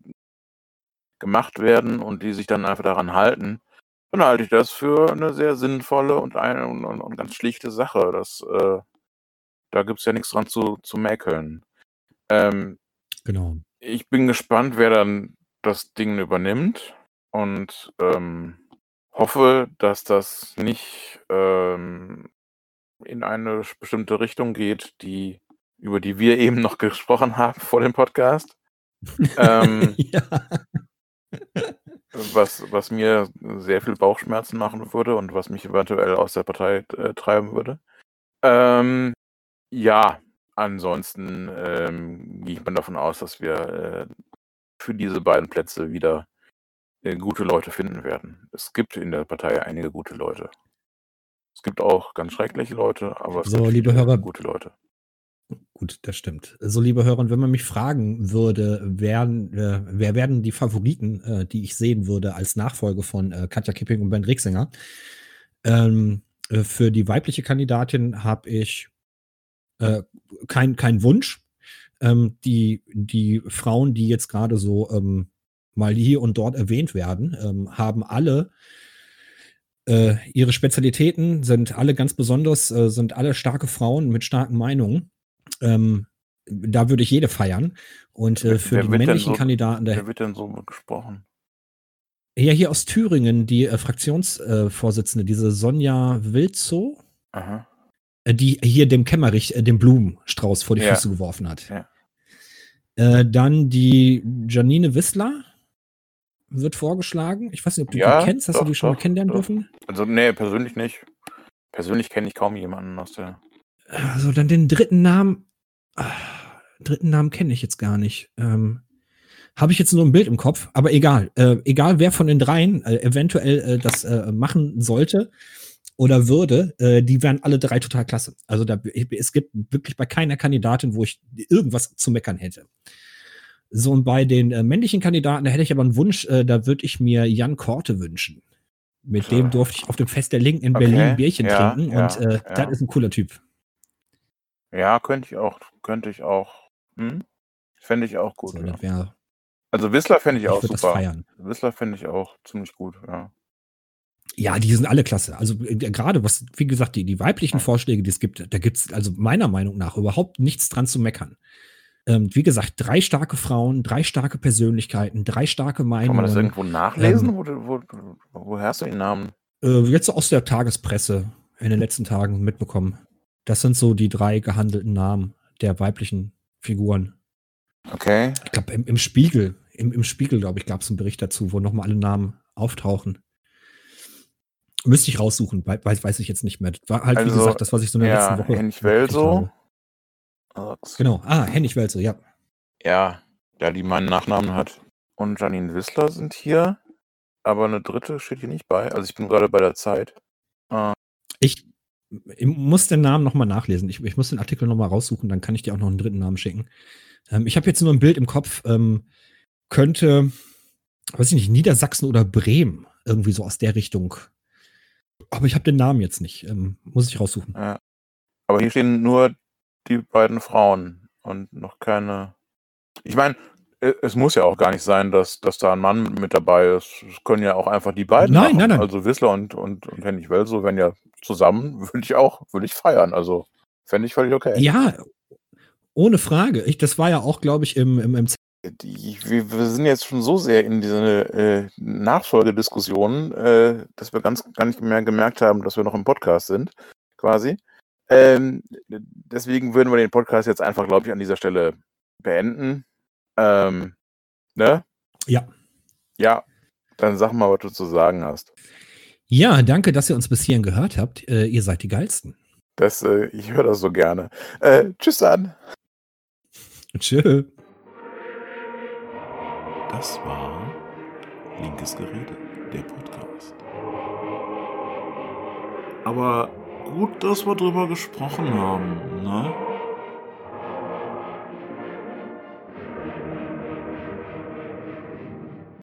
gemacht werden und die sich dann einfach daran halten, dann halte ich das für eine sehr sinnvolle und eine und, und, ganz schlichte Sache. Das, äh, da gibt es ja nichts dran zu, zu mäkeln. Ähm, Genau. ich bin gespannt, wer dann das Ding übernimmt und ähm, hoffe, dass das nicht ähm, in eine bestimmte Richtung geht, die über die wir (laughs) eben noch gesprochen haben vor dem Podcast. ähm, (laughs) ja. was, was mir sehr viel Bauchschmerzen machen würde und was mich eventuell aus der Partei äh, treiben würde. Ähm, ja, ansonsten ähm, gehe ich mal davon aus, dass wir äh, für diese beiden Plätze wieder äh, gute Leute finden werden. Es gibt in der Partei einige gute Leute. Es gibt auch ganz schreckliche Leute, aber es So, gibt liebe Hörer. gute Leute. Gut, das stimmt. So, liebe Hörer, wenn man mich fragen würde, wer, äh, wer werden die Favoriten, äh, die ich sehen würde als Nachfolge von äh, Katja Kipping und Bernd Rixinger? Ähm, äh, für die weibliche Kandidatin habe ich äh, kein, kein Wunsch. Ähm, die, die Frauen, die jetzt gerade so ähm, mal hier und dort erwähnt werden, ähm, haben alle äh, ihre Spezialitäten, sind alle ganz besonders, äh, sind alle starke Frauen mit starken Meinungen. Ähm, da würde ich jede feiern. Und äh, für wer die männlichen so- Kandidaten, der, Wer wird denn so gesprochen? ja, hier aus Thüringen, die äh, Fraktionsvorsitzende, diese Sonja Wilzow, Aha. äh, die hier dem Kämmerich äh, den Blumenstrauß vor die Ja. Füße geworfen hat. Ja. Dann die Janine Wissler wird vorgeschlagen. Ich weiß nicht, ob du Ja, die kennst. Hast doch, du die schon mal doch, kennenlernen doch. dürfen? Also, nee, persönlich nicht. Persönlich kenne ich kaum jemanden aus der. Also dann den dritten Namen. Ah, dritten Namen kenne ich jetzt gar nicht. Ähm, Habe ich jetzt nur ein Bild im Kopf, aber egal. Äh, egal, wer von den dreien äh, eventuell äh, das äh, machen sollte oder würde, äh, die wären alle drei total klasse. Also da, es gibt wirklich bei keiner Kandidatin, wo ich irgendwas zu meckern hätte. So, und bei den äh, männlichen Kandidaten, da hätte ich aber einen Wunsch, äh, da würde ich mir Jan Korte wünschen. Mit dem Ja. durfte ich auf dem Fest der Linken in Okay, Berlin Bierchen ja, trinken ja, und äh, ja. das ist ein cooler Typ. Ja, könnte ich auch. Könnte ich auch. Hm? Fände ich auch gut. So, ja. wär, Also Whistler fände ich ich auch super. feiern. Whistler fände ich auch ziemlich gut, ja. Ja, die sind alle klasse. Also äh, gerade was, wie gesagt, die, die weiblichen Vorschläge, die es gibt, da gibt es also meiner Meinung nach überhaupt nichts dran zu meckern. Ähm, wie gesagt, drei starke Frauen, drei starke Persönlichkeiten, drei starke Kann man das Meinungen. irgendwo nachlesen? ähm, wo, wo, wo, woher hast du den Namen? Äh, jetzt so aus der Tagespresse in den letzten Tagen mitbekommen. Das sind so die drei gehandelten Namen der weiblichen Figuren. Okay. Ich glaube, im, im Spiegel, im, im Spiegel, glaube ich, gab es einen Bericht dazu, wo nochmal alle Namen auftauchen. Müsste ich raussuchen, wei- weiß, weiß ich jetzt nicht mehr. Das war halt, wie Also, gesagt, das, was ich so in der Ja, letzten Woche. Hennig Welso. Habe. Genau. Ah, Hennig Welso, ja. Ja, ja, die meinen Nachnamen hat. Und Janine Wissler sind hier. Aber eine dritte steht hier nicht bei. Also ich bin gerade bei der Zeit. Ich, ich muss den Namen nochmal nachlesen. Ich, ich muss den Artikel nochmal raussuchen, dann kann ich dir auch noch einen dritten Namen schicken. Ähm, ich habe jetzt nur ein Bild im Kopf. Ähm, könnte, weiß ich nicht, Niedersachsen oder Bremen, irgendwie so aus der Richtung. Aber ich habe den Namen jetzt nicht. Ähm, muss ich raussuchen. Ja. Aber hier stehen nur die beiden Frauen und noch keine. Ich meine, äh, es muss ja auch gar nicht sein, dass, dass da ein Mann mit dabei ist. Es können ja auch einfach die beiden Nein, machen. nein, nein. Also Wissler und, und, und Hennig Welso werden ja zusammen, würde ich auch, würde ich feiern. Also fände ich völlig okay. Ja, ohne Frage. Ich, das war ja auch, glaube ich, im, im, im die, wir, wir sind jetzt schon so sehr in diese äh, Nachfolgediskussion, äh, dass wir ganz gar nicht mehr gemerkt haben, dass wir noch im Podcast sind, quasi. Ähm, deswegen würden wir den Podcast jetzt einfach, glaube ich, an dieser Stelle beenden. Ähm, ne? Ja. Ja, dann sag mal, was du zu sagen hast. Ja, danke, dass ihr uns bis hierhin gehört habt. Äh, ihr seid die Geilsten. Das, äh, ich höre das so gerne. Äh, tschüss an. Tschö. Das war Linkes Gerede, der Podcast. Aber gut, dass wir drüber gesprochen haben, ne?